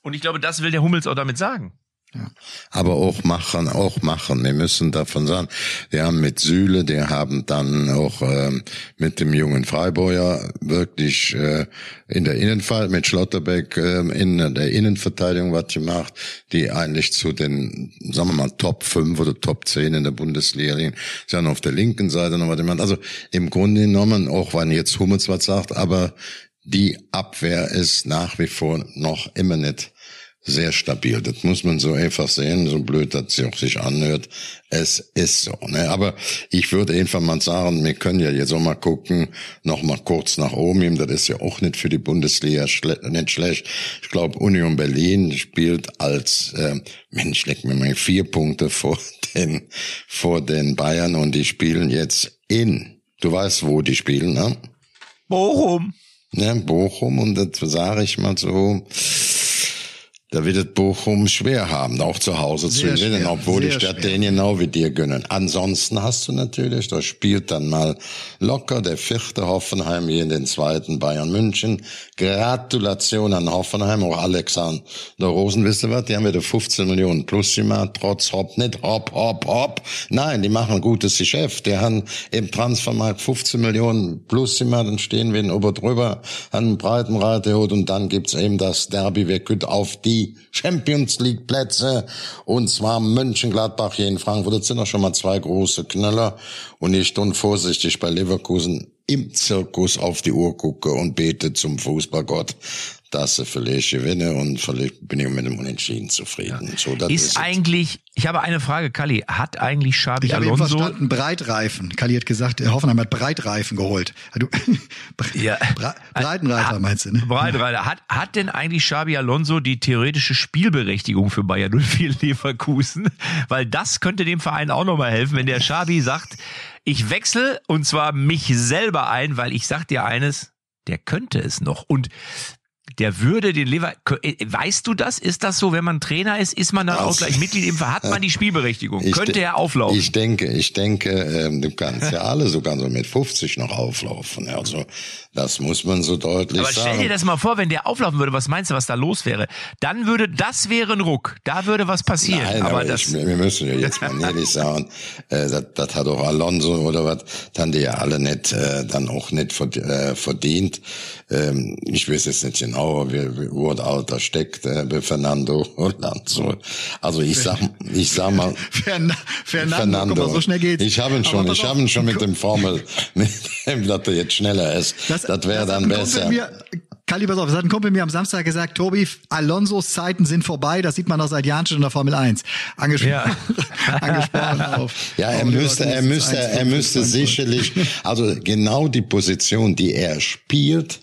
Und ich glaube, das will der Hummels auch damit sagen. Aber auch machen, auch machen. Wir müssen davon sagen, wir haben mit Süle, die haben dann auch ähm, mit dem jungen Freiburger wirklich äh, in der Innenfall mit Schlotterbeck ähm, in der Innenverteidigung was gemacht, die eigentlich zu den, sagen wir mal, Top 5 oder Top 10 in der Bundesliga liegen. Sie haben auf der linken Seite noch was gemacht. Also im Grunde genommen, auch wenn jetzt Hummels was sagt, aber die Abwehr ist nach wie vor noch immer nicht sehr stabil. Das muss man so einfach sehen, so blöd, dass sie auch sich anhört. Es ist so. Ne? Aber ich würde einfach mal sagen, wir können ja jetzt auch mal gucken, noch mal kurz nach oben. Das ist ja auch nicht für die Bundesliga schle nicht schlecht. Ich glaube, Union Berlin spielt als äh, Mensch, leck mir mal vier Punkte vor den vor den Bayern und die spielen jetzt in. Du weißt, wo die spielen, ne? Bochum. Ja, Bochum und das sage ich mal so, da wird es Bochum schwer haben, auch zu Hause zu Sehr gewinnen, schwer, obwohl sehr das schwer. den genau wie dir gönnen. Ansonsten hast du natürlich, da spielt dann mal locker der vierte Hoffenheim hier in den zweiten Bayern München. Gratulation an Hoffenheim, auch Alexander Rosen, wisst ihr was, die haben wieder 15 Millionen plus gemacht, trotz Hopp, nicht Hopp, Hopp, Hopp. Nein, die machen ein gutes Geschäft. Die haben im Transfermarkt 15 Millionen plus gemacht, dann stehen wir in ober drüber, an einen breiten Reiterhut und dann gibt's eben das Derby, wir können auf die Champions League Plätze. Und zwar Mönchengladbach hier in Frankfurt. Das sind doch schon mal zwei große Knaller. Und ich stund vorsichtig bei Leverkusen im Zirkus auf die Uhr gucke und bete zum Fußballgott, dass sie vielleicht gewinne und vielleicht bin ich mit dem Unentschieden zufrieden. So, das Ist eigentlich, ich habe eine Frage, Kalli, hat eigentlich Xabi Ich habe eben Alonso verstanden, Breitreifen. Kali hat gesagt, der Hoffenheim hat Breitreifen geholt. Du, Ja. Bre Breitenreiter meinst du, ne? Breitreiter, hat, hat denn eigentlich Xabi Alonso die theoretische Spielberechtigung für Bayern 04 Leverkusen? Weil das könnte dem Verein auch nochmal helfen, wenn der Xabi sagt, ich wechsle und zwar mich selber ein, weil ich sag dir eines, der könnte es noch. Und der würde den Lever, äh, weißt du das? Ist das so, wenn man Trainer ist, ist man dann auch Also- gleich Mitglied im Verein? Hat man die Spielberechtigung? Könnte er auflaufen? Ich denke, ich denke, ähm, du kannst ja alle sogar so mit 50 noch auflaufen. Also das muss man so deutlich Aber stell sagen. dir das mal vor, wenn der auflaufen würde, was meinst du, was da los wäre? Dann würde, das wäre ein Ruck. Da würde was passieren. Nein, aber, aber, das, ich, wir müssen ja jetzt mal ehrlich sagen, äh, das, das hat auch Alonso oder was, das haben die ja alle nicht, äh, dann auch nicht äh, verdient. Ähm, ich weiß jetzt nicht genau, wie, wie wo das Alter steckt äh, bei Fernando Alonso. Also ich sag, ich sag mal, Fern Fernando, guck mal, so schnell geht's. Ich habe ihn schon, ich habe ihn schon mit dem Formel, mit dem, dass er jetzt schneller ist. Das, wäre hat dann ein Kumpel besser. Mir, Kali, pass auf, das hat ein Kumpel mir am Samstag gesagt, Tobi, Alonsos Zeiten sind vorbei, das sieht man doch seit Jahren schon in der Formel 1. Angesprochen, Ja. angesprochen auf. Ja, er auf müsste, er müsste, 1, er müsste 5, sicherlich, also genau die Position, die er spielt,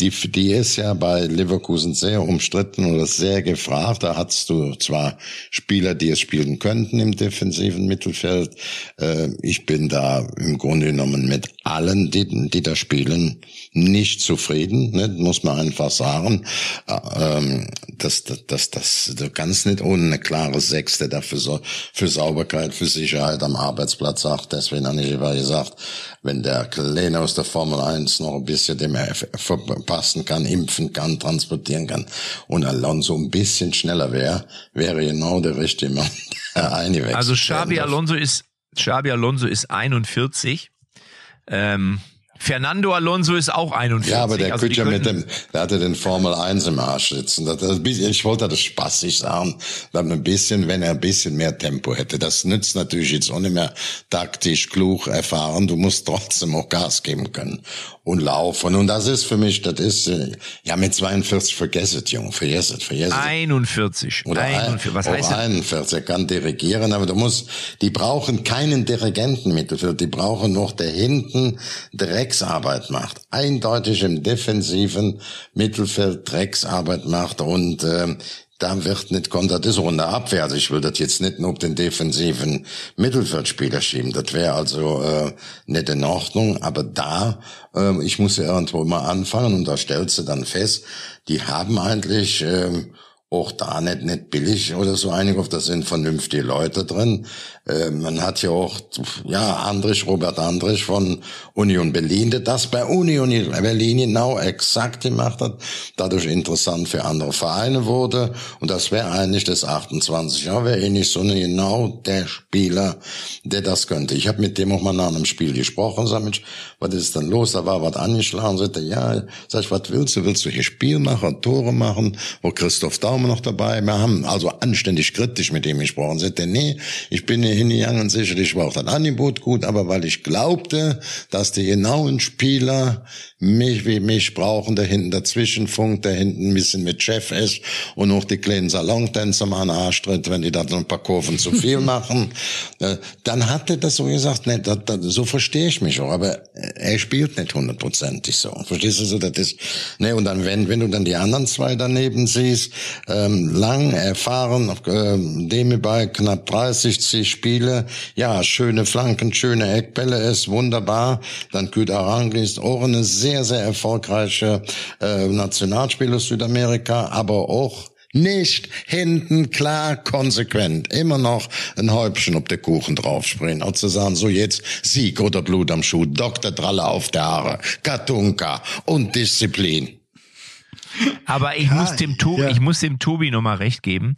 die, die ist ja bei Leverkusen sehr umstritten oder sehr gefragt. Da hast du zwar Spieler, die es spielen könnten im defensiven Mittelfeld. Äh, ich bin da im Grunde genommen mit allen, die, die da spielen, nicht zufrieden, ne? muss man einfach sagen. Äh, ähm, das, das, das, das, du kannst nicht ohne eine klare Sechste dafür für Sauberkeit, für Sicherheit am Arbeitsplatz sagt. Deswegen habe ich gesagt, wenn der Kleine aus der Formel 1 noch ein bisschen dem er verpassen kann, impfen kann, transportieren kann und Alonso ein bisschen schneller wäre, wäre genau der richtige Mann, der eingewechselt also Xabi. Alonso ist, Xabi Alonso ist 41. Ähm, Fernando Alonso ist auch 41. Ja, aber der also ja mit dem, der hatte den Formel 1 im Arsch sitzen. Das, das, ich wollte das spaßig sagen, dann ein bisschen, wenn er ein bisschen mehr Tempo hätte. Das nützt natürlich jetzt auch nicht mehr taktisch klug erfahren. Du musst trotzdem auch Gas geben können und laufen. Und das ist für mich, das ist, äh, ja, mit 42 vergesst, Junge, vergesst, vergesst. 41. Oder 41. Was heißt das? 41. Er kann dirigieren, aber du musst, die brauchen keinen Dirigenten Mittelfeld, die brauchen noch, der hinten Drecksarbeit macht. Eindeutig im defensiven Mittelfeld Drecksarbeit macht und ähm, da wird nicht kontert, das ist der Abwehr. Also ich will das jetzt nicht nur auf den defensiven Mittelfeldspieler schieben. Das wäre also äh, nicht in Ordnung. Aber da, ähm, ich muss ja irgendwo mal anfangen und da stellst du dann fest, die haben eigentlich ähm, auch da nicht, nicht billig oder so einige, da sind vernünftige Leute drin. Äh, man hat ja auch, ja, Andrich, Robert Andrich von Union Berlin, der das bei Union Berlin genau exakt gemacht hat, dadurch interessant für andere Vereine wurde. Und das wäre eigentlich das 28 Jahre, wäre eh nicht so eine, genau der Spieler, der das könnte. Ich habe mit dem auch mal nach einem Spiel gesprochen, sag ich, was ist denn los? Da war was angeschlagen, sagte, ja, sag ich, was willst du? Willst du hier Spiel machen, Tore machen? Wo Christoph Daumen noch dabei? Wir haben also anständig kritisch mit ihm gesprochen. Sagte, nee, ich bin hier hingegangen. Sicherlich war auch das Angebot gut, aber weil ich glaubte, dass die genauen Spieler mich wie mich brauchen, der hinten dazwischen funkt, der hinten ein bisschen mit Chef ist und auch die kleinen Salontänzer mal an den Arsch tritt, wenn die da so ein paar Kurven zu viel machen. Äh, Dann hat er das so gesagt, ne, das, das, so verstehe ich mich auch, aber er spielt nicht hundertprozentig so. Verstehst du so, das ist, ne, und dann, wenn, wenn du dann die anderen zwei daneben siehst, ähm, lang, erfahren, ähm, dem bei knapp 30 zig Spiele, ja, schöne Flanken, schöne Eckbälle ist wunderbar. Dann Küt Arangli ist auch eine sehr, sehr erfolgreiche äh, Nationalspieler aus Südamerika, aber auch nicht hinten klar konsequent immer noch ein Häubchen auf der Kuchen draufspringen und zu sagen, so jetzt Sieg oder Blut am Schuh, Dr. Dralle auf der Haare, Katunka und Disziplin. Aber ich muss dem Tobi, ja. ich muss dem Tobi nochmal recht geben.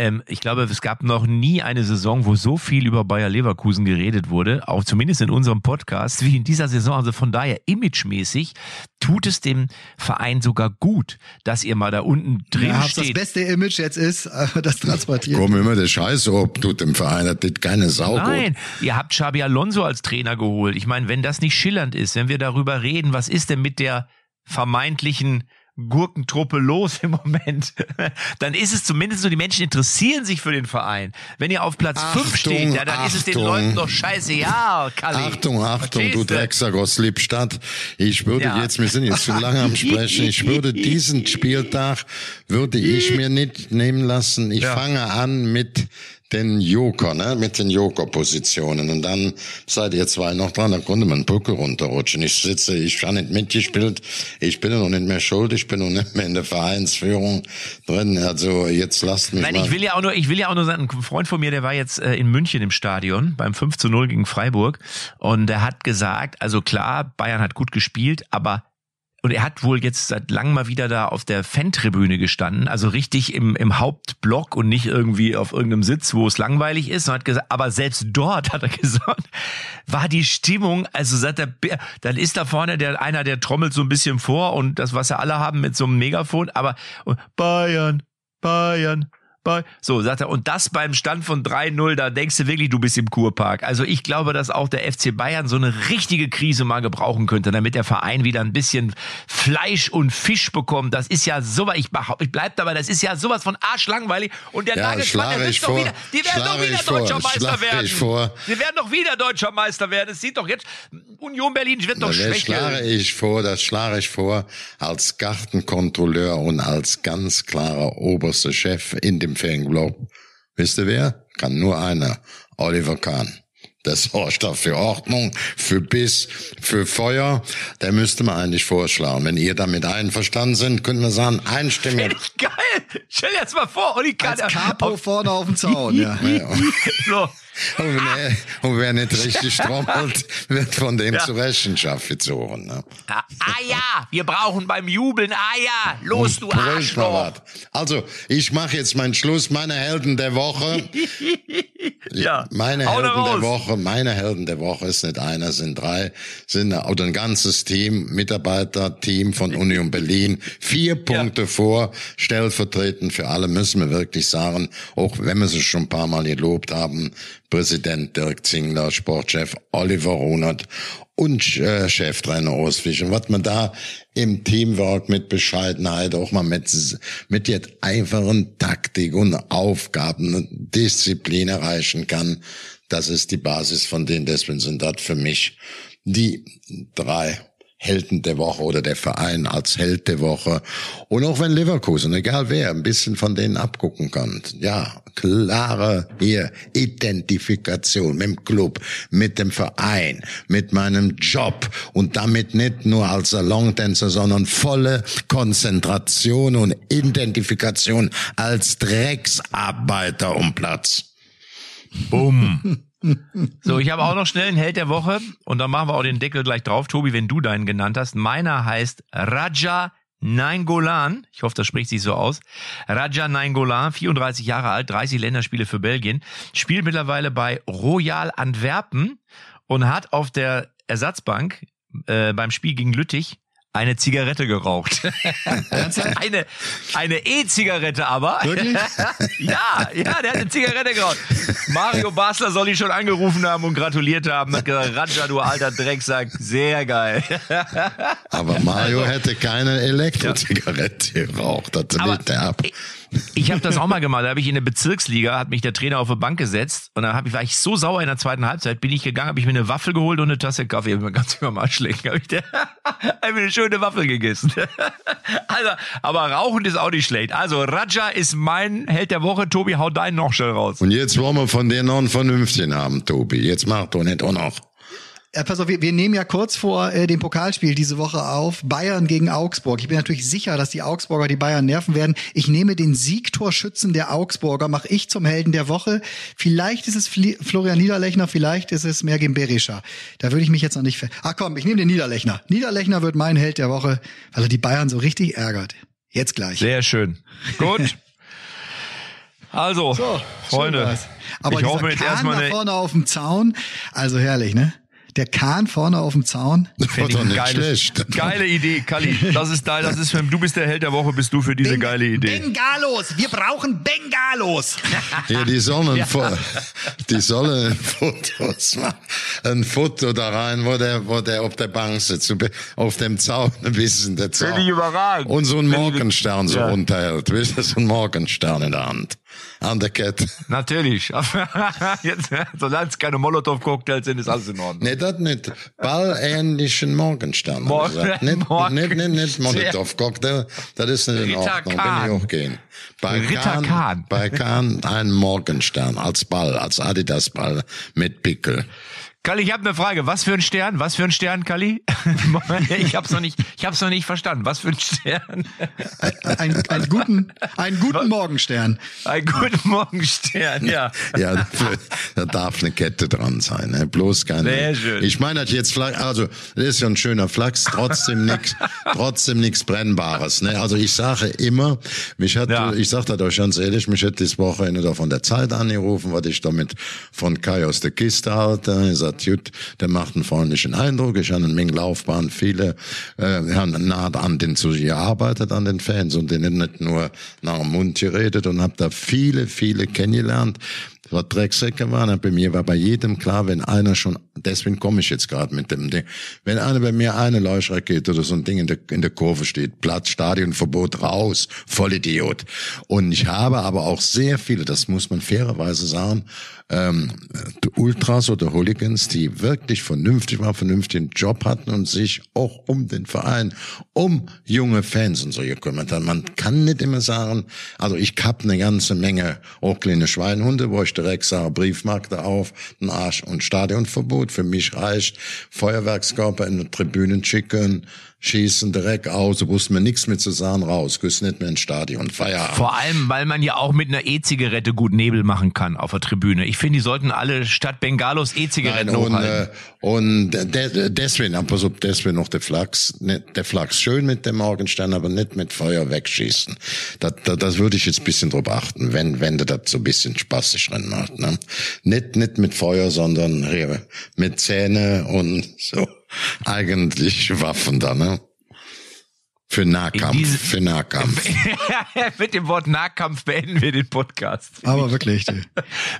Ähm, ich glaube, es gab noch nie eine Saison, wo so viel über Bayer Leverkusen geredet wurde, auch zumindest in unserem Podcast, wie in dieser Saison. Also von daher imagemäßig tut es dem Verein sogar gut, dass ihr mal da unten drin Ja, das steht. beste Image jetzt ist, das transportiert. Komm immer der Scheiße ob, tut dem Verein, das tut keine Sau gut. Nein, ihr habt Xabi Alonso als Trainer geholt. Ich meine, wenn das nicht schillernd ist, wenn wir darüber reden, was ist denn mit der vermeintlichen Gurkentruppe los im Moment, dann ist es zumindest so, die Menschen interessieren sich für den Verein. Wenn ihr auf Platz 5 Achtung, steht, ja, dann ist es den Achtung. Leuten doch scheiße. Ja, Kalli. Achtung, Achtung, du? Drecksack aus Lippstadt. Ich würde Ja. jetzt, wir sind jetzt zu lange am Sprechen, ich würde diesen Spieltag, würde ich mir nicht nehmen lassen. Ich Ja. fange an mit den Joker, ne, mit den Joker-Positionen. Und dann seid ihr zwei noch dran, dann konnte man Brücke runterrutschen. Ich sitze, ich habe nicht mitgespielt, ich bin noch nicht mehr schuld, ich bin noch nicht mehr in der Vereinsführung drin. Also jetzt lasst mich Nein, mal. ich will ja auch nur, ich will ja auch nur sagen, ein Freund von mir, der war jetzt äh, in München im Stadion beim 5 zu 0 gegen Freiburg und der hat gesagt, also klar, Bayern hat gut gespielt, aber und er hat wohl jetzt seit langem mal wieder da auf der Fantribüne gestanden, also richtig im, im Hauptblock und nicht irgendwie auf irgendeinem Sitz, wo es langweilig ist. Und hat gesagt, aber selbst dort hat er gesagt, war die Stimmung, also sagt er, dann ist da vorne der einer, der trommelt so ein bisschen vor und das, was ja alle haben mit so einem Megafon, aber Bayern, Bayern, bei, so sagt er, und das beim Stand von 3-0, da denkst du wirklich, du bist im Kurpark. Also ich glaube, dass auch der FC Bayern so eine richtige Krise mal gebrauchen könnte, damit der Verein wieder ein bisschen Fleisch und Fisch bekommt. Das ist ja sowas, ich, ich bleib dabei, das ist ja sowas von arschlangweilig. Und der Ja, Nagelsmann, der wird doch wieder, die werden doch wieder ich vor. deutscher Meister werden. vor. Sie werden doch wieder deutscher Meister werden. Es sieht doch jetzt, Union Berlin wird doch das schlage schwächer. ich vor, das schlage ich vor, als Gartenkontrolleur und als ganz klarer oberster Chef in dem Fanclub. Wisst ihr wer? Kann nur einer. Oliver Kahn. Der sorgt da für Ordnung, für Biss, für Feuer. Der müsste man eigentlich vorschlagen. Wenn ihr damit einverstanden sind, könnten wir sagen, einstimmig. Geil. Stell dir jetzt mal vor, Oli Kahn. Als Capo vorne auf dem Zaun, ja. So. Und, wenn er, und wer nicht richtig trommelt, wird von dem Ja. zur Rechenschaft gezogen. Ne? Ah, ah ja, wir brauchen beim Jubeln, ah ja, los du Brüch mal Arschloch. Also, ich mache jetzt meinen Schluss. Meine Helden der Woche. Ja, Meine hau Helden der raus. Woche, meine Helden der Woche ist nicht einer, sind drei, sind oder ein ganzes Team, Mitarbeiterteam von Union Berlin, vier Punkte vor, stellvertretend für alle müssen wir wirklich sagen, auch wenn wir sie schon ein paar Mal gelobt haben, Präsident Dirk Zingler, Sportchef Oliver Runert und äh, Cheftrainer Ostfischen. Was man da im Teamwork mit Bescheidenheit, auch mal mit, mit jetzt einfachen Taktik und Aufgaben und Disziplin erreichen kann, das ist die Basis von denen. Deswegen sind das für mich die drei Helden der Woche oder der Verein als Held der Woche. Und auch wenn Leverkusen, egal wer, ein bisschen von denen abgucken kann. Ja, klare hier Identifikation mit dem Club, mit dem Verein, mit meinem Job und damit nicht nur als Salontänzer, sondern volle Konzentration und Identifikation als Drecksarbeiter um Platz. Bumm. So, ich habe auch noch schnell einen Held der Woche und dann machen wir auch den Deckel gleich drauf. Tobi, wenn du deinen genannt hast. Meiner heißt Raja Nainggolan. Ich hoffe, das spricht sich so aus. Raja Nainggolan, 34 Jahre alt, 30 Länderspiele für Belgien, spielt mittlerweile bei Royal Antwerpen und hat auf der Ersatzbank äh, beim Spiel gegen Lüttich eine Zigarette geraucht. eine eine E-Zigarette aber. Wirklich? ja, ja, der hat eine Zigarette geraucht. Mario Basler soll ihn schon angerufen haben und gratuliert haben. Hat gesagt, Raja, du alter Drecksack, sehr geil. Aber Mario hätte keine Elektrozigarette geraucht. Das legt er ab. Ich, habe das auch mal gemacht. Da habe ich in der Bezirksliga, hat mich der Trainer auf die Bank gesetzt und dann ich, war ich so sauer in der zweiten Halbzeit, bin ich gegangen, habe ich mir eine Waffel geholt und eine Tasse Kaffee, hab mir ganz über mal schlecht, habe ich hab mir eine schöne Waffel gegessen. also, aber Rauchen ist auch nicht schlecht. Also Raja ist mein Held der Woche. Tobi, hau deinen noch schnell raus. Und jetzt wollen wir von dir noch einen vernünftigen haben, Tobi. Jetzt mach doch nicht auch noch. Ja, pass auf, wir, wir nehmen ja kurz vor äh, dem Pokalspiel diese Woche auf Bayern gegen Augsburg. Ich bin natürlich sicher, dass die Augsburger die Bayern nerven werden. Ich nehme den Siegtorschützen der Augsburger, mache ich zum Helden der Woche. Vielleicht ist es Fli Florian Niederlechner, vielleicht ist es Mergim Berischer. Da würde ich mich jetzt noch nicht... Ver Ach komm, ich nehme den Niederlechner. Niederlechner wird mein Held der Woche, weil er die Bayern so richtig ärgert. Jetzt gleich. Sehr schön. Gut. Also, So, Freunde, ich hoffe jetzt erstmal eine, vorne auf dem Zaun, also herrlich, ne? Der Kahn vorne auf dem Zaun. War Fänd ich schlecht. geile Idee, Kalli. Das ist dein, das ist für, du bist der Held der Woche, bist du für diese Ben- geile Idee. Bengalos, wir brauchen Bengalos. Ja, die sollen, ein Fo- die sollen Fotos machen. Ein Foto da rein, wo der, wo der auf der Bank sitzt, auf dem Zaun, ein bisschen der Zaun. Finde ich überragend. Und so ein Morgenstern so Ja. runterhält. Ihr, so ein Morgenstern in der Hand. An der Kette. Natürlich. Jetzt, solange es keine Molotow-Cocktails sind, ist alles in Ordnung. Nee, das nicht. Ballähnlichen Morgenstern. Mor- gesagt. Nicht, Morgen- nicht, nicht, nicht Molotow-Cocktail. Das ist nicht in Ritter Ordnung. Kahn. Will ich auch gehen. Bei Ritter Kahn. Bei Kahn ein Morgenstern als Ball, als Adidas-Ball mit Pickel. Kalli, ich habe eine Frage. Was für ein Stern? Was für ein Stern, Kalli? ich hab's noch nicht, ich hab's noch nicht verstanden. Was für ein Stern? Ein, einen guten, einen guten Morgenstern. Ein guten Morgenstern, ja. Ja, da darf eine Kette dran sein, ne? bloß keine. Sehr schön. Ich meine das jetzt also das ist ja ein schöner Flachs, trotzdem nix, trotzdem nichts brennbares. Ne? Also ich sage immer, mich hat, Ja. ich sage das euch ganz ehrlich, mich hat das Wochenende da von der Zeit angerufen, was ich damit von Kai aus der Kiste halte. Er sagt, gut, der macht einen freundlichen Eindruck. Ich habe in Menge Laufbahn viele äh, haben nah an den zu gearbeitet an den Fans und denen nicht nur nach dem Mund geredet und habe da viele, viele kennengelernt was Drecksäcke waren. Bei mir war bei jedem klar, wenn einer schon, deswegen komme ich jetzt gerade mit dem Ding, wenn einer bei mir eine Leuchtrakete oder so ein Ding in der, in der Kurve steht, Platz, Stadionverbot raus, Vollidiot. Und ich habe aber auch sehr viele, das muss man fairerweise sagen, ähm, Ultras oder Hooligans, die wirklich vernünftig waren, vernünftigen Job hatten und sich auch um den Verein, um junge Fans und so gekümmert haben. Man kann nicht immer sagen, also ich hab eine ganze Menge auch kleine Schweinhunde, wo ich direkt sage, Briefmarke auf, ein Arsch und Stadionverbot. Für mich reicht Feuerwerkskörper in die Tribünen schicken, schießen direkt aus, wussten mir nichts mit zu sagen, raus, küssen nicht mehr ins Stadion, Feierabend. Vor allem, weil man ja auch mit einer E-Zigarette gut Nebel machen kann auf der Tribüne. Ich finde, die sollten alle statt Bengalos E-Zigaretten Nein, und, hochhalten. äh, und de, deswegen, aber so deswegen noch der Flachs, nicht, der Flachs schön mit dem Morgenstern, aber nicht mit Feuer wegschießen. Das, das, das würde ich jetzt ein bisschen drauf achten, wenn, wenn du das so ein bisschen spaßig drin macht, ne? Nicht, nicht mit Feuer, sondern mit Zähne und so. Eigentlich Waffen da, ne? Für Nahkampf, diese- für Nahkampf. mit dem Wort Nahkampf beenden wir den Podcast. Aber wirklich.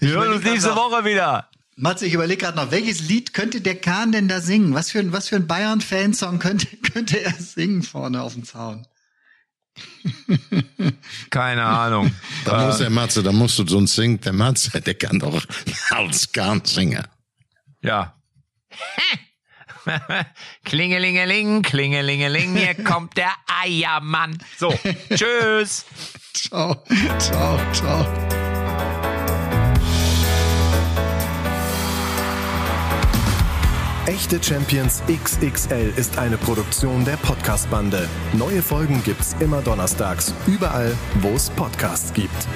Wir hören uns nächste Woche wieder. Matze, ich überlege gerade noch, welches Lied könnte der Kahn denn da singen? Was für ein, was für ein Bayern-Fansong könnte, könnte er singen vorne auf dem Zaun? Keine Ahnung. Da muss der Matze, da musst du sonst singen, der Matze, der kann doch als Kahn singen. Ja. Klingelingeling, klingelingeling, hier kommt der Eiermann. So, tschüss. Ciao, ciao, ciao. Echte Champions XXL ist eine Produktion der Podcast-Bande. Neue Folgen gibt's immer donnerstags, überall, wo es Podcasts gibt.